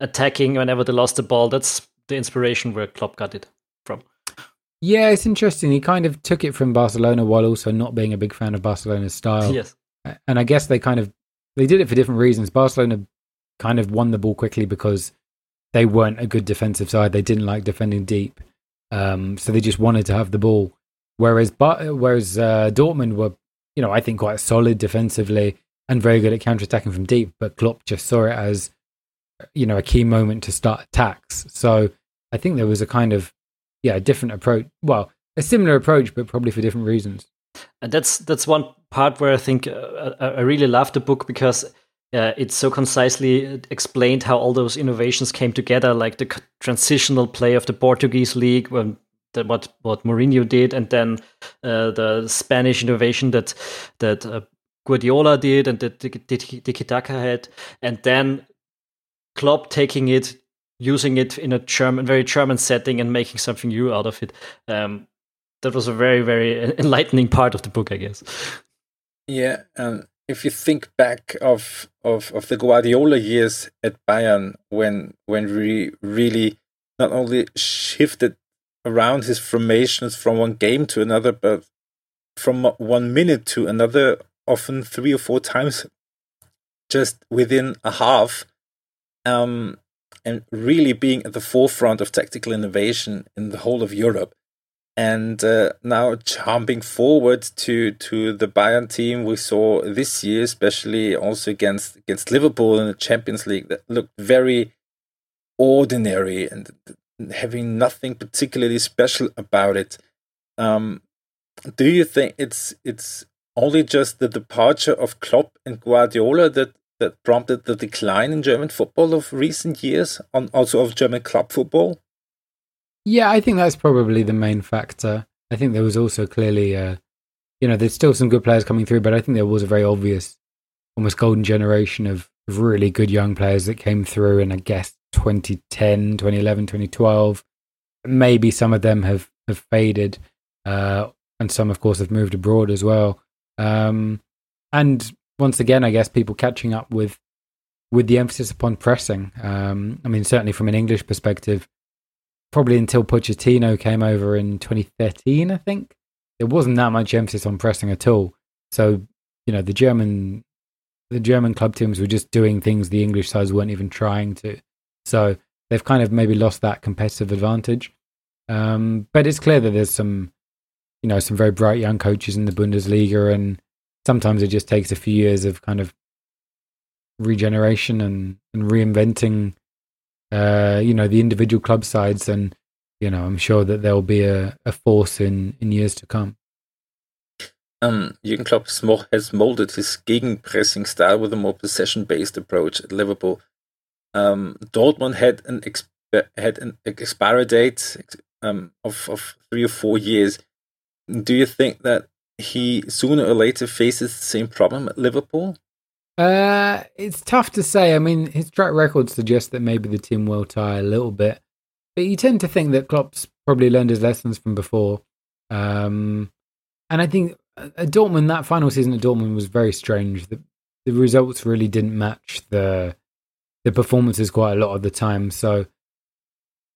attacking whenever they lost the ball. That's the inspiration where Klopp got it from. Yeah, it's interesting. He kind of took it from Barcelona while also not being a big fan of Barcelona's style. Yes, and I guess they kind of they did it for different reasons. Barcelona kind of won the ball quickly because they weren't a good defensive side. They didn't like defending deep, um, so they just wanted to have the ball. Whereas, whereas uh, Dortmund were, you know, I think quite solid defensively and very good at counter-attacking from deep, but Klopp just saw it as you know a key moment to start attacks. So I think there was a kind of yeah a different approach. Well, a similar approach, but probably for different reasons. And that's that's one part where I think uh, I really love the book because uh, it's so concisely explained how all those innovations came together, like the transitional play of the Portuguese league when what what Mourinho did, and then uh, the Spanish innovation that that uh, Guardiola did and that Tiki Taka had, and then Klopp taking it, using it in a German, very German setting, and making something new out of it. Um, that was a very, very enlightening part of the book, I guess. Yeah, um, if you think back of, of of the Guardiola years at Bayern, when when we really not only shifted around his formations from one game to another, but from one minute to another often three or four times just within a half um, and really being at the forefront of tactical innovation in the whole of Europe. And uh, now jumping forward to to the Bayern team we saw this year, especially also against against Liverpool in the Champions League, that looked very ordinary and having nothing particularly special about it. Um, do you think it's it's only just the departure of Klopp and Guardiola that that prompted the decline in German football of recent years, on also of German club football? Yeah, I think that's probably the main factor. I think there was also clearly, uh, you know, there's still some good players coming through, but I think there was a very obvious, almost golden generation of really good young players that came through in, I guess, 2010, 2011, 2012. Maybe some of them have, have faded, uh, and some, of course, have moved abroad as well. Um, and once again, I guess people catching up with with the emphasis upon pressing. Um, I mean, certainly from an English perspective, probably until Pochettino came over in 2013, I think there wasn't that much emphasis on pressing at all. So you know, the German the German club teams were just doing things the English sides weren't even trying to. So they've kind of maybe lost that competitive advantage. Um, but it's clear that there's some, you know, some very bright young coaches in the Bundesliga, and sometimes it just takes a few years of kind of regeneration and, and reinventing, uh, you know, the individual club sides. And, you know, I'm sure that there'll be a, a force in, in years to come. Um, Jurgen Klopp has molded his gegenpressing style with a more possession-based approach at Liverpool. Um, Dortmund had an exp- had an expiry date um, of of three or four years. Do you think that he sooner or later faces the same problem at Liverpool? Uh, it's tough to say. I mean, his track record suggests that maybe the team will tie a little bit, but you tend to think that Klopp's probably learned his lessons from before. Um, and I think at Dortmund, that final season at Dortmund was very strange. The, the results really didn't match the the performances quite a lot of the time. So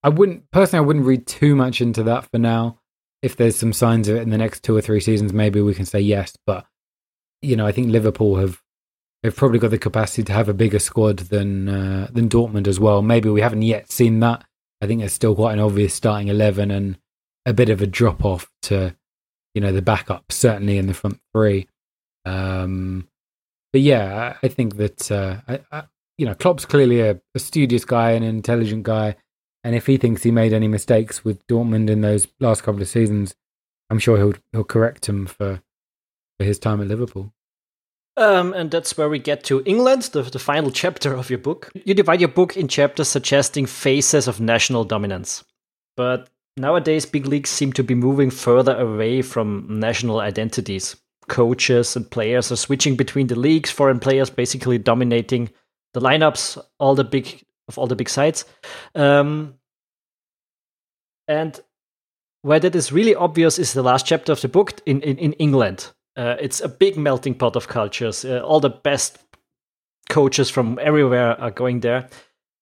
I wouldn't personally, I wouldn't read too much into that for now if there's some signs of it in the next two or three seasons, maybe we can say yes. But you know, I think Liverpool have have probably got the capacity to have a bigger squad than uh, than Dortmund as well. Maybe we haven't yet seen that. I think there's still quite an obvious starting eleven and a bit of a drop off to you know the backup, certainly in the front three. Um, but yeah, I, I think that uh, I, I, you know Klopp's clearly a, a studious guy, an intelligent guy and if he thinks he made any mistakes with Dortmund in those last couple of seasons, I'm sure he'll he'll correct him for for his time at Liverpool. Um, and that's where we get to England, the, the final chapter of your book. You divide your book in chapters suggesting phases of national dominance. But nowadays, big leagues seem to be moving further away from national identities. Coaches and players are switching between the leagues, foreign players basically dominating the lineups, all the big of all the big sites. Um, and where that is really obvious is the last chapter of the book in, in, in England. Uh, it's a big melting pot of cultures. Uh, all the best coaches from everywhere are going there.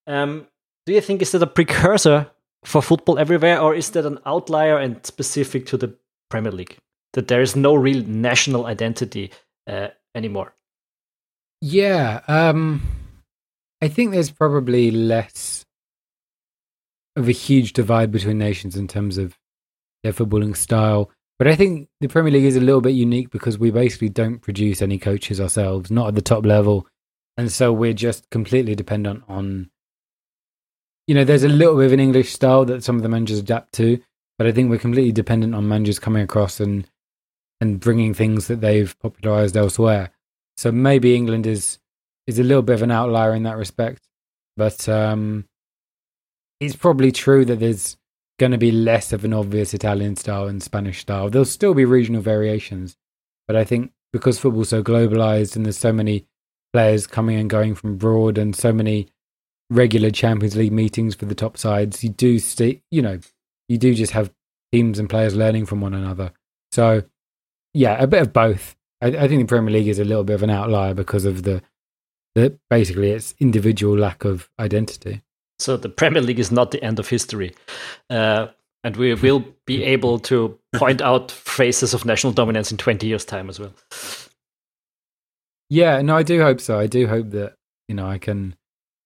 Um, do you think is that a precursor for football everywhere, or is that an outlier and specific to the Premier League? That there is no real national identity uh, anymore. Yeah, um, I think there's probably less of a huge divide between nations in terms of their footballing style. But I think the Premier League is a little bit unique because we basically don't produce any coaches ourselves, not at the top level. And so we're just completely dependent on, you know, there's a little bit of an English style that some of the managers adapt to, but I think we're completely dependent on managers coming across and and bringing things that they've popularized elsewhere. So maybe England is is a little bit of an outlier in that respect. But um, it's probably true that there's going to be less of an obvious Italian style and Spanish style. There'll still be regional variations, but I think because football's so globalized and there's so many players coming and going from abroad and so many regular Champions League meetings for the top sides, you do stay, you know, you do just have teams and players learning from one another. So, yeah, a bit of both. I, I think the Premier League is a little bit of an outlier because of the that basically it's individual lack of identity. So the Premier League is not the end of history. Uh, and we will be able to point out phases of national dominance in 20 years' time as well. Yeah, no, I do hope so. I do hope that, you know, I can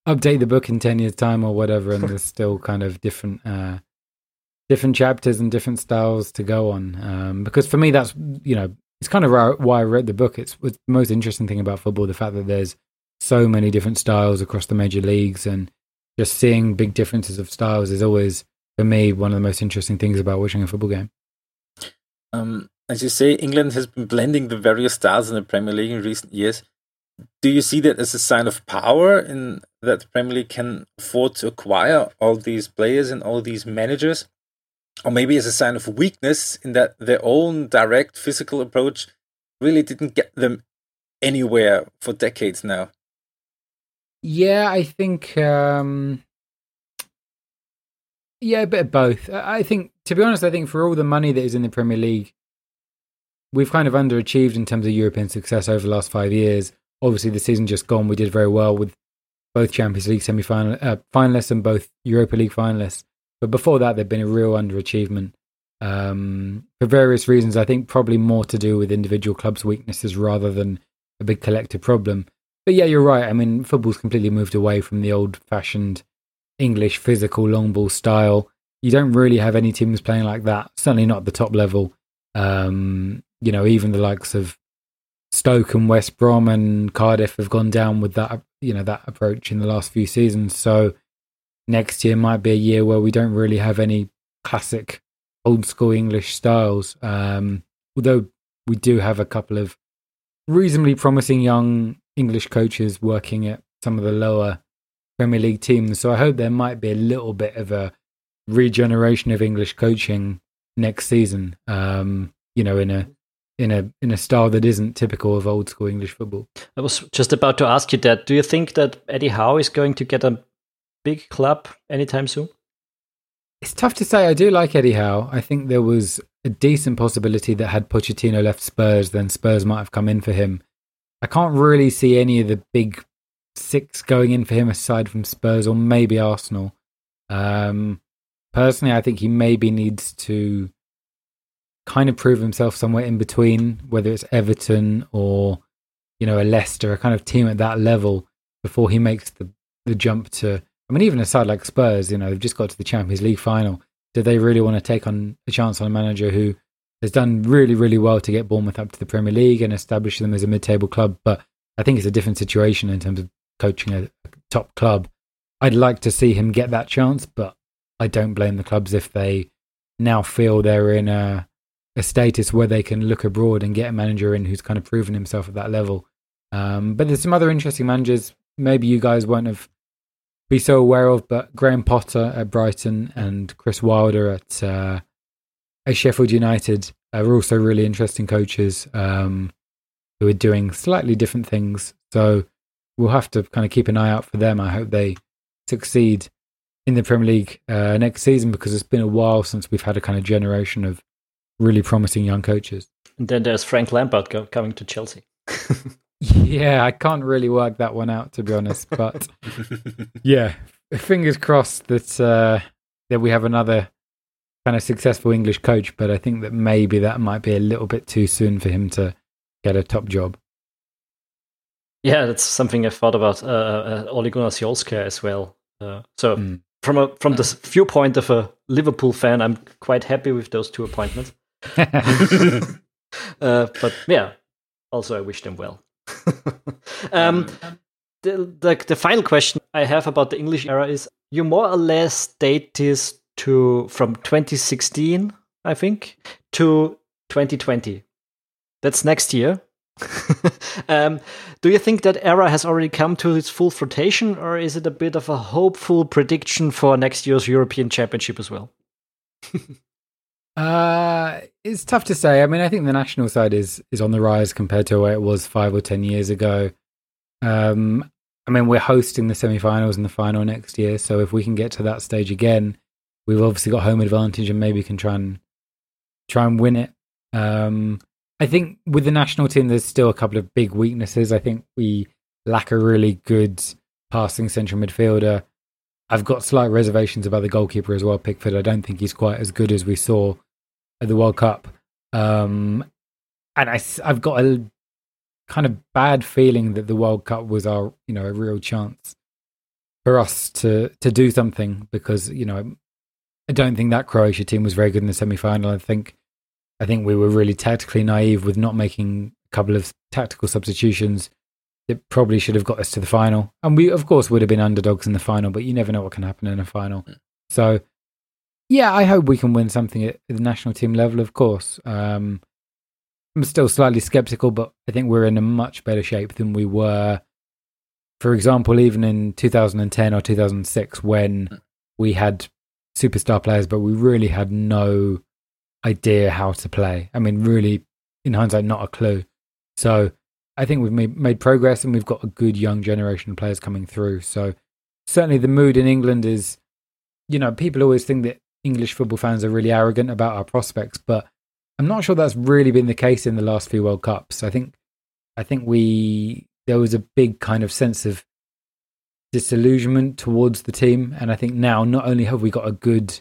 update the book in 10 years' time or whatever, and there's still kind of different. Uh, different chapters and different styles to go on um, because for me that's you know it's kind of why i wrote the book it's, it's the most interesting thing about football the fact that there's so many different styles across the major leagues and just seeing big differences of styles is always for me one of the most interesting things about watching a football game um, as you say england has been blending the various styles in the premier league in recent years do you see that as a sign of power in that the Premier League can afford to acquire all these players and all these managers? Or maybe as a sign of weakness in that their own direct physical approach really didn't get them anywhere for decades now? Yeah, I think um yeah, a bit of both. I think to be honest, I think for all the money that is in the Premier League, we've kind of underachieved in terms of European success over the last five years. Obviously, the season just gone, we did very well with both Champions League semi-final uh, finalists and both Europa League finalists. But before that, there'd been a real underachievement um, for various reasons. I think probably more to do with individual clubs' weaknesses rather than a big collective problem. But yeah, you're right. I mean, football's completely moved away from the old-fashioned English physical long ball style. You don't really have any teams playing like that. Certainly not at the top level. Um, you know, even the likes of Stoke and West Brom and Cardiff have gone down with that, you know, that approach in the last few seasons. So next year might be a year where we don't really have any classic old school English styles. Um, although we do have a couple of reasonably promising young English coaches working at some of the lower Premier League teams. So I hope there might be a little bit of a regeneration of English coaching next season. Um, you know, in a in a in a style that isn't typical of old school English football. I was just about to ask you that. Do you think that Eddie Howe is going to get a big club anytime soon? It's tough to say. I do like Eddie Howe. I think there was a decent possibility that had Pochettino left Spurs, then Spurs might have come in for him. I can't really see any of the big six going in for him aside from Spurs or maybe Arsenal. Um, personally, I think he maybe needs to kind of prove himself somewhere in between, whether it's Everton or you know a Leicester, a kind of team at that level before he makes the the jump to. I mean, even a side like Spurs, you know, they've just got to the Champions League final. Do they really want to take on a chance on a manager who has done really, really well to get Bournemouth up to the Premier League and establish them as a mid-table club? But I think it's a different situation in terms of coaching a top club. I'd like to see him get that chance, but I don't blame the clubs if they now feel they're in a a status where they can look abroad and get a manager in who's kind of proven himself at that level. Um, but there's some other interesting managers. Maybe you guys won't have be so aware of, but Graham Potter at Brighton and Chris Wilder at uh, at Sheffield United are also really interesting coaches um, who are doing slightly different things. So we'll have to kind of keep an eye out for them. I hope they succeed in the Premier League uh, next season because it's been a while since we've had a kind of generation of really promising young coaches. And then there's Frank Lampard go- coming to Chelsea. yeah, I can't really work that one out to be honest, but yeah, fingers crossed that uh, that we have another kind of successful English coach. But I think that maybe that might be a little bit too soon for him to get a top job. Yeah, that's something I've thought about uh, uh, Ole Gunnar Solskjaer as well. Uh, so mm. from a from the viewpoint of a Liverpool fan, I'm quite happy with those two appointments. uh, but yeah, also I wish them well. um, the, the, the final question I have about the English era is you more or less date this to from 2016, I think, to 2020. That's next year. um, do you think that era has already come to its full flotation, or is it a bit of a hopeful prediction for next year's European Championship as well? Uh, it's tough to say. I mean, I think the national side is is on the rise compared to where it was five or ten years ago. Um, I mean, we're hosting the semi-finals and the final next year, so if we can get to that stage again, we've obviously got home advantage and maybe can try and try and win it. Um, I think with the national team, there's still a couple of big weaknesses. I think we lack a really good passing central midfielder. I've got slight reservations about the goalkeeper as well, Pickford. I don't think he's quite as good as we saw at the World Cup. Um, and I, I've got a kind of bad feeling that the World Cup was our, you know, a real chance for us to to do something because you know I don't think that Croatia team was very good in the semi final. I think I think we were really tactically naive with not making a couple of tactical substitutions it probably should have got us to the final. And we, of course, would have been underdogs in the final, but you never know what can happen in a final. So, yeah, I hope we can win something at the national team level, of course. Um, I'm still slightly skeptical, but I think we're in a much better shape than we were, for example, even in 2010 or 2006 when we had superstar players, but we really had no idea how to play. I mean, really, in hindsight, not a clue. So I think we've made, made progress and we've got a good young generation of players coming through. So certainly the mood in England is, you know, people always think that English football fans are really arrogant about our prospects, but I'm not sure that's really been the case in the last few World Cups. I think, I think we there was a big kind of sense of disillusionment towards the team, and I think now not only have we got a good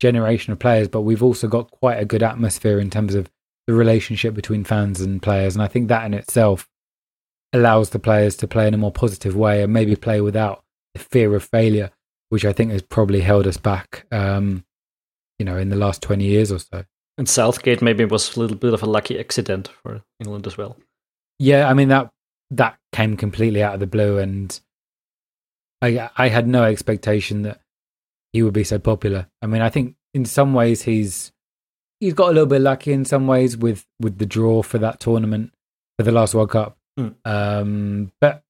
generation of players, but we've also got quite a good atmosphere in terms of the relationship between fans and players. And I think that in itself allows the players to play in a more positive way and maybe play without the fear of failure, which I think has probably held us back, um, you know, in the last 20 years or so. And Southgate maybe was a little bit of a lucky accident for England as well. Yeah, I mean that that came completely out of the blue, and I I had no expectation that he would be so popular. I mean, I think in some ways he's he's got a little bit lucky in some ways with with the draw for that tournament for the last World Cup. Mm. Um, but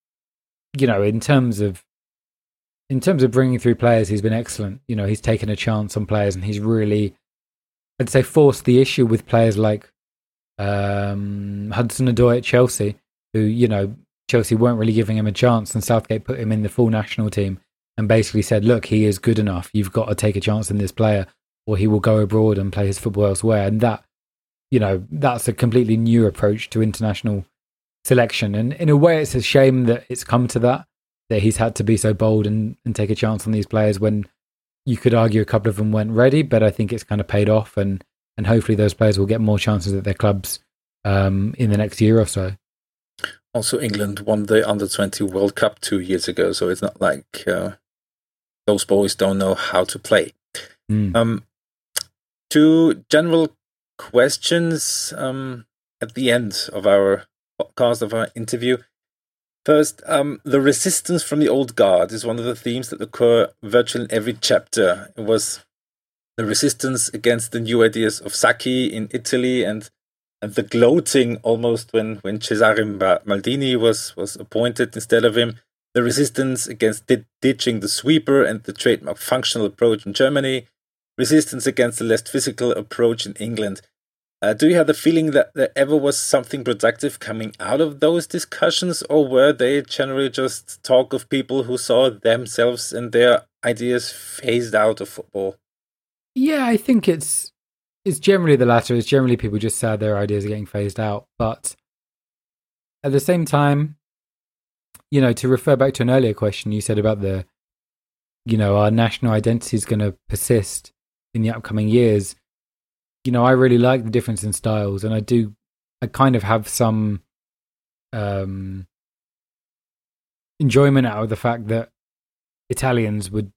you know, in terms of in terms of bringing through players, he's been excellent. You know, he's taken a chance on players, and he's really, I'd say, forced the issue with players like um, Hudson Odoi at Chelsea, who you know Chelsea weren't really giving him a chance, and Southgate put him in the full national team and basically said, "Look, he is good enough. You've got to take a chance in this player." or he will go abroad and play his football elsewhere. And that, you know, that's a completely new approach to international selection. And in a way, it's a shame that it's come to that, that he's had to be so bold and, and take a chance on these players when you could argue a couple of them weren't ready. But I think it's kind of paid off. And, and hopefully those players will get more chances at their clubs um, in the next year or so. Also, England won the under 20 World Cup two years ago. So it's not like uh, those boys don't know how to play. Mm. Um, two general questions um, at the end of our podcast, of our interview. First, um, the resistance from the old guard is one of the themes that occur virtually in every chapter. It was the resistance against the new ideas of Sacchi in Italy and and the gloating almost when when Cesare Maldini was was appointed instead of him. The resistance against ditching the sweeper and the trademark functional approach in Germany resistance against the less physical approach in England. Uh, do you have the feeling that there ever was something productive coming out of those discussions, or were they generally just talk of people who saw themselves and their ideas phased out of football? Yeah, I think it's it's generally the latter. It's generally people just said their ideas are getting phased out, but at the same time, you know, to refer back to an earlier question you said about the, you know, our national identity is going to persist in the upcoming years, you know, I really like the difference in styles, and I do, I kind of have some um, enjoyment out of the fact that Italians would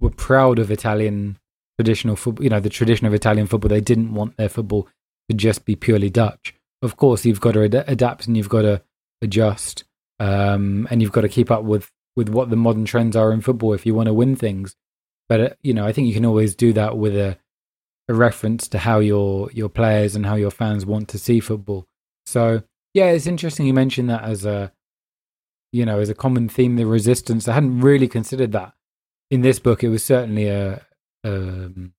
were proud of Italian traditional football. You know, the tradition of Italian football. They didn't want their football to just be purely Dutch. Of course, you've got to ad- adapt and you've got to adjust, um, and you've got to keep up with with what the modern trends are in football if you want to win things. But uh, you know, I think you can always do that with a a reference to how your your players and how your fans want to see football. So yeah, it's interesting you mentioned that as a you know as a common theme, the resistance. I hadn't really considered that in this book. It was certainly a, a um,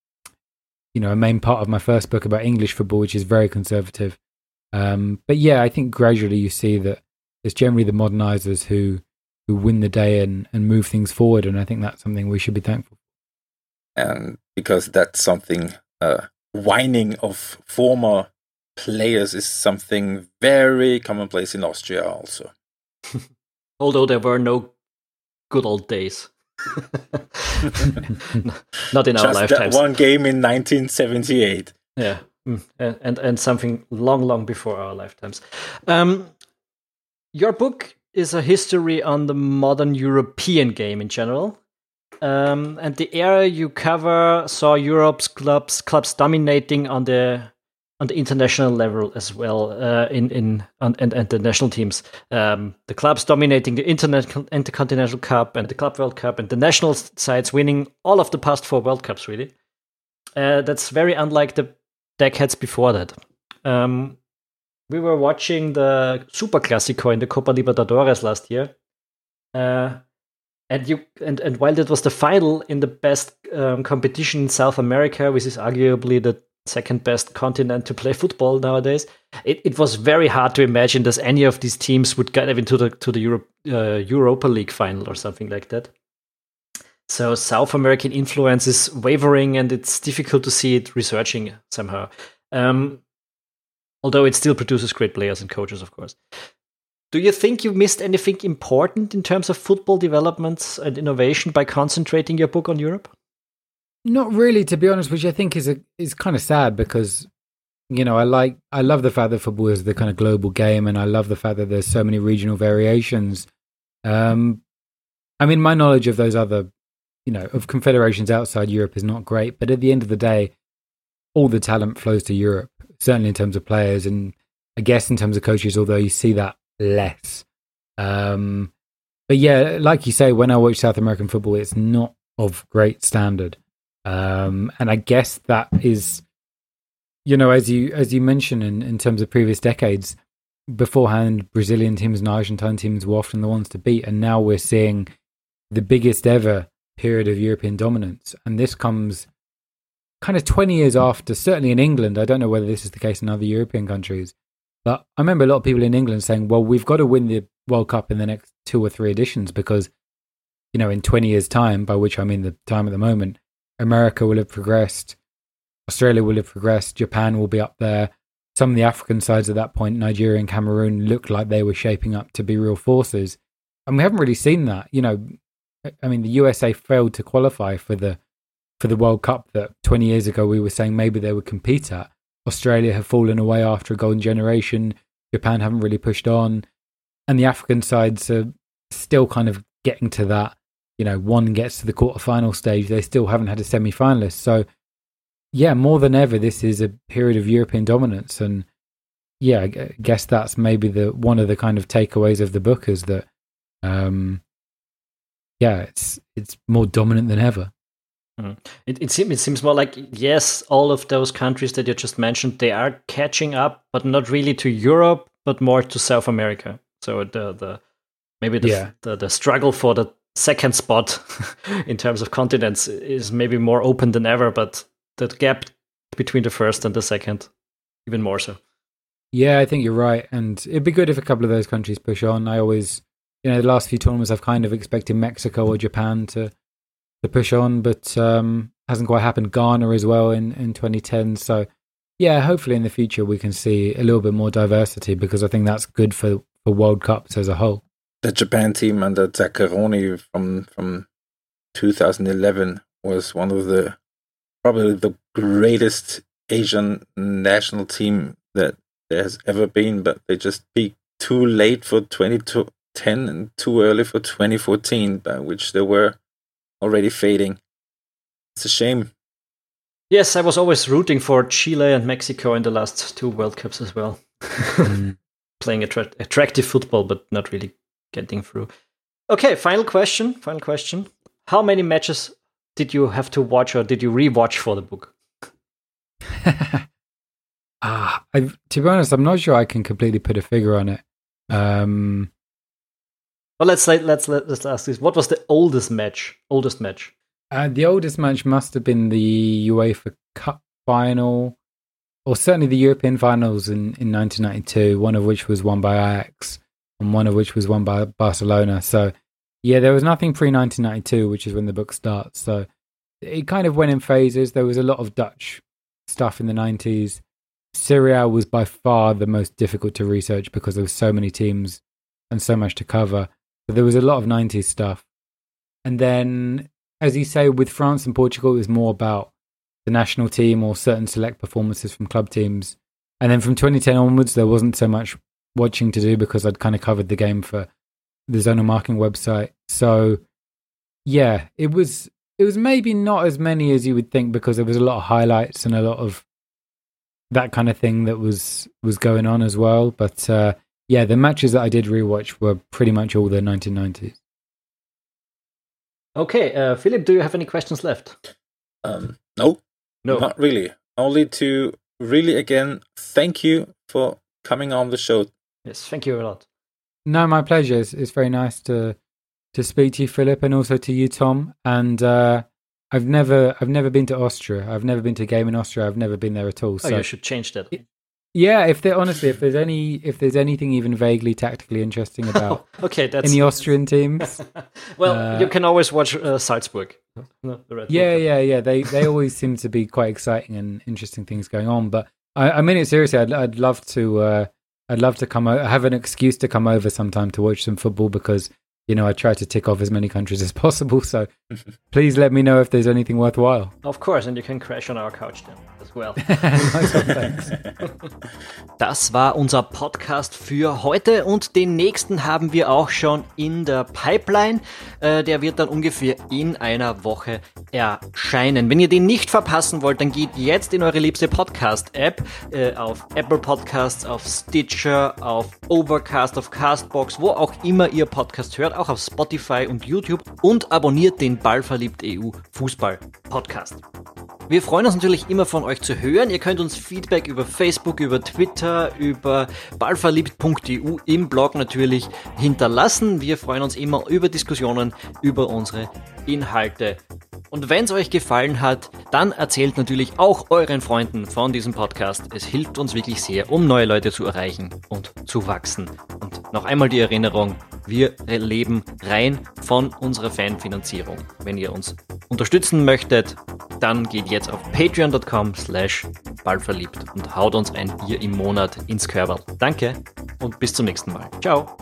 you know a main part of my first book about English football, which is very conservative. Um, but yeah, I think gradually you see that it's generally the modernizers who who win the day and, and move things forward, and I think that's something we should be thankful and because that's something uh, whining of former players is something very commonplace in Austria also. Although there were no good old days. Not in Just our lifetimes. one game in 1978. Yeah, mm, and, and and something long, long before our lifetimes. Um, your book is a history on the modern European game in general. Um, and the era you cover saw Europe's clubs clubs dominating on the on the international level as well uh, in in on, and, and the national teams. Um, the clubs dominating the internet intercontinental cup and the club world cup and the national sides winning all of the past four world cups. Really, uh, that's very unlike the decades before that. Um, we were watching the Super Classico in the Copa Libertadores last year. Uh, and you and, and while that was the final in the best um, competition in South America, which is arguably the second best continent to play football nowadays, it, it was very hard to imagine that any of these teams would get even to the to the Europe, uh, Europa League final or something like that. So South American influence is wavering, and it's difficult to see it researching somehow. Um, although it still produces great players and coaches, of course. Do you think you missed anything important in terms of football developments and innovation by concentrating your book on Europe? Not really, to be honest, which I think is a, is kind of sad because you know I like I love the fact that football is the kind of global game, and I love the fact that there's so many regional variations. Um, I mean, my knowledge of those other, you know, of confederations outside Europe is not great, but at the end of the day, all the talent flows to Europe, certainly in terms of players, and I guess in terms of coaches. Although you see that less. Um, but yeah, like you say, when I watch South American football, it's not of great standard. Um, and I guess that is, you know, as you as you mentioned in, in terms of previous decades, beforehand, Brazilian teams and Argentine teams were often the ones to beat, and now we're seeing the biggest ever period of European dominance, and this comes kind of 20 years after, certainly in England. I don't know whether this is the case in other European countries, but I remember a lot of people in England saying, well, we've got to win the World Cup in the next two or three editions because, you know, in 20 years' time, by which I mean the time at the moment, America will have progressed, Australia will have progressed, Japan will be up there. Some of the African sides at that point, Nigeria and Cameroon, looked like they were shaping up to be real forces. And we haven't really seen that. You know, I mean, the USA failed to qualify for the for the World Cup that 20 years ago we were saying maybe they would compete at. Australia have fallen away after a golden generation. Japan haven't really pushed on. And the African sides are still kind of getting to that. You know, one gets to the quarterfinal stage, they still haven't had a semi finalist. So, yeah, more than ever, this is a period of European dominance. And yeah, I guess that's maybe the one of the kind of takeaways of the book is that, um, yeah, it's it's more dominant than ever. Mm. It, it, seems, it seems more like, yes, all of those countries that you just mentioned, they are catching up, but not really to Europe, but more to South America. So the, the maybe the, yeah. the, the struggle for the second spot in terms of continents is maybe more open than ever, but the gap between the first and the second, even more so. Yeah, I think you're right. And it'd be good if a couple of those countries push on. I always, you know, the last few tournaments, I've kind of expected Mexico or Japan to to push on, but um, hasn't quite happened. Ghana as well in, in 2010. So, yeah, hopefully in the future we can see a little bit more diversity because I think that's good for, for World Cups as a whole. The Japan team under Zaccheroni from from 2011 was one of the probably the greatest Asian national team that there has ever been, but they just peaked too late for 2010 and too early for 2014, by which they were already fading. It's a shame. Yes, I was always rooting for Chile and Mexico in the last two World Cups as well. mm. Playing attra- attractive football, but not really getting through. Okay, final question. Final question. How many matches did you have to watch or did you rewatch for the book? ah, I, to be honest, I'm not sure I can completely put a figure on it. Um, well, let's say, let's let's ask this: What was the oldest match? Oldest match? Uh, the oldest match must have been the UEFA Cup final, or certainly the European finals in, in 1992. One of which was won by Ajax, and one of which was won by Barcelona. So, yeah, there was nothing pre 1992, which is when the book starts. So, it kind of went in phases. There was a lot of Dutch stuff in the 90s. Serie A was by far the most difficult to research because there were so many teams and so much to cover. But there was a lot of 90s stuff. And then, as you say, with France and Portugal, it was more about the national team or certain select performances from club teams. And then from 2010 onwards, there wasn't so much watching to do because I'd kind of covered the game for the zonal marking website. So, yeah, it was it was maybe not as many as you would think because there was a lot of highlights and a lot of that kind of thing that was was going on as well. But uh, yeah, the matches that I did rewatch were pretty much all the 1990s. Okay, uh, Philip, do you have any questions left? Um, no, no, not really. Only to really again thank you for coming on the show. Yes, thank you a lot. No, my pleasure. It's, it's very nice to to speak to you, Philip, and also to you, Tom. And uh, I've never I've never been to Austria. I've never been to a game in Austria. I've never been there at all. Oh, So you should change that. yeah, if there honestly, if there's any if there's anything even vaguely tactically interesting about okay, that's any Austrian teams, well. uh, you can always watch uh, Salzburg. No, Bull yeah, yeah, yeah. They they always seem to be quite exciting and interesting things going on. But I, I mean it seriously. I'd I'd love to uh, I'd love to come I have an excuse to come over sometime to watch some football because you know I try to tick off as many countries as possible. So please let me know if there's anything worthwhile. Of course, and you can crash on our couch then well. Das war unser Podcast für heute und den nächsten haben wir auch schon in der Pipeline. Äh, der wird dann ungefähr in einer Woche erscheinen. Wenn ihr den nicht verpassen wollt, dann geht jetzt in eure liebste Podcast-App äh, auf Apple Podcasts, auf Stitcher, auf Overcast, auf Castbox, wo auch immer ihr Podcast hört, auch auf Spotify und YouTube und abonniert den Ballverliebt EU Fußball Podcast. Wir freuen uns natürlich immer von euch zu hören. Ihr könnt uns Feedback über Facebook, über Twitter, über ballverliebt.eu im Blog natürlich hinterlassen. Wir freuen uns immer über Diskussionen über unsere Inhalte. Und wenn es euch gefallen hat, dann erzählt natürlich auch euren Freunden von diesem Podcast. Es hilft uns wirklich sehr, um neue Leute zu erreichen und zu wachsen. Und noch einmal die Erinnerung, wir leben rein von unserer Fanfinanzierung. Wenn ihr uns unterstützen möchtet, dann geht jetzt auf patreon.com slash ballverliebt und haut uns ein Bier im Monat ins Körper. Danke und bis zum nächsten Mal. Ciao.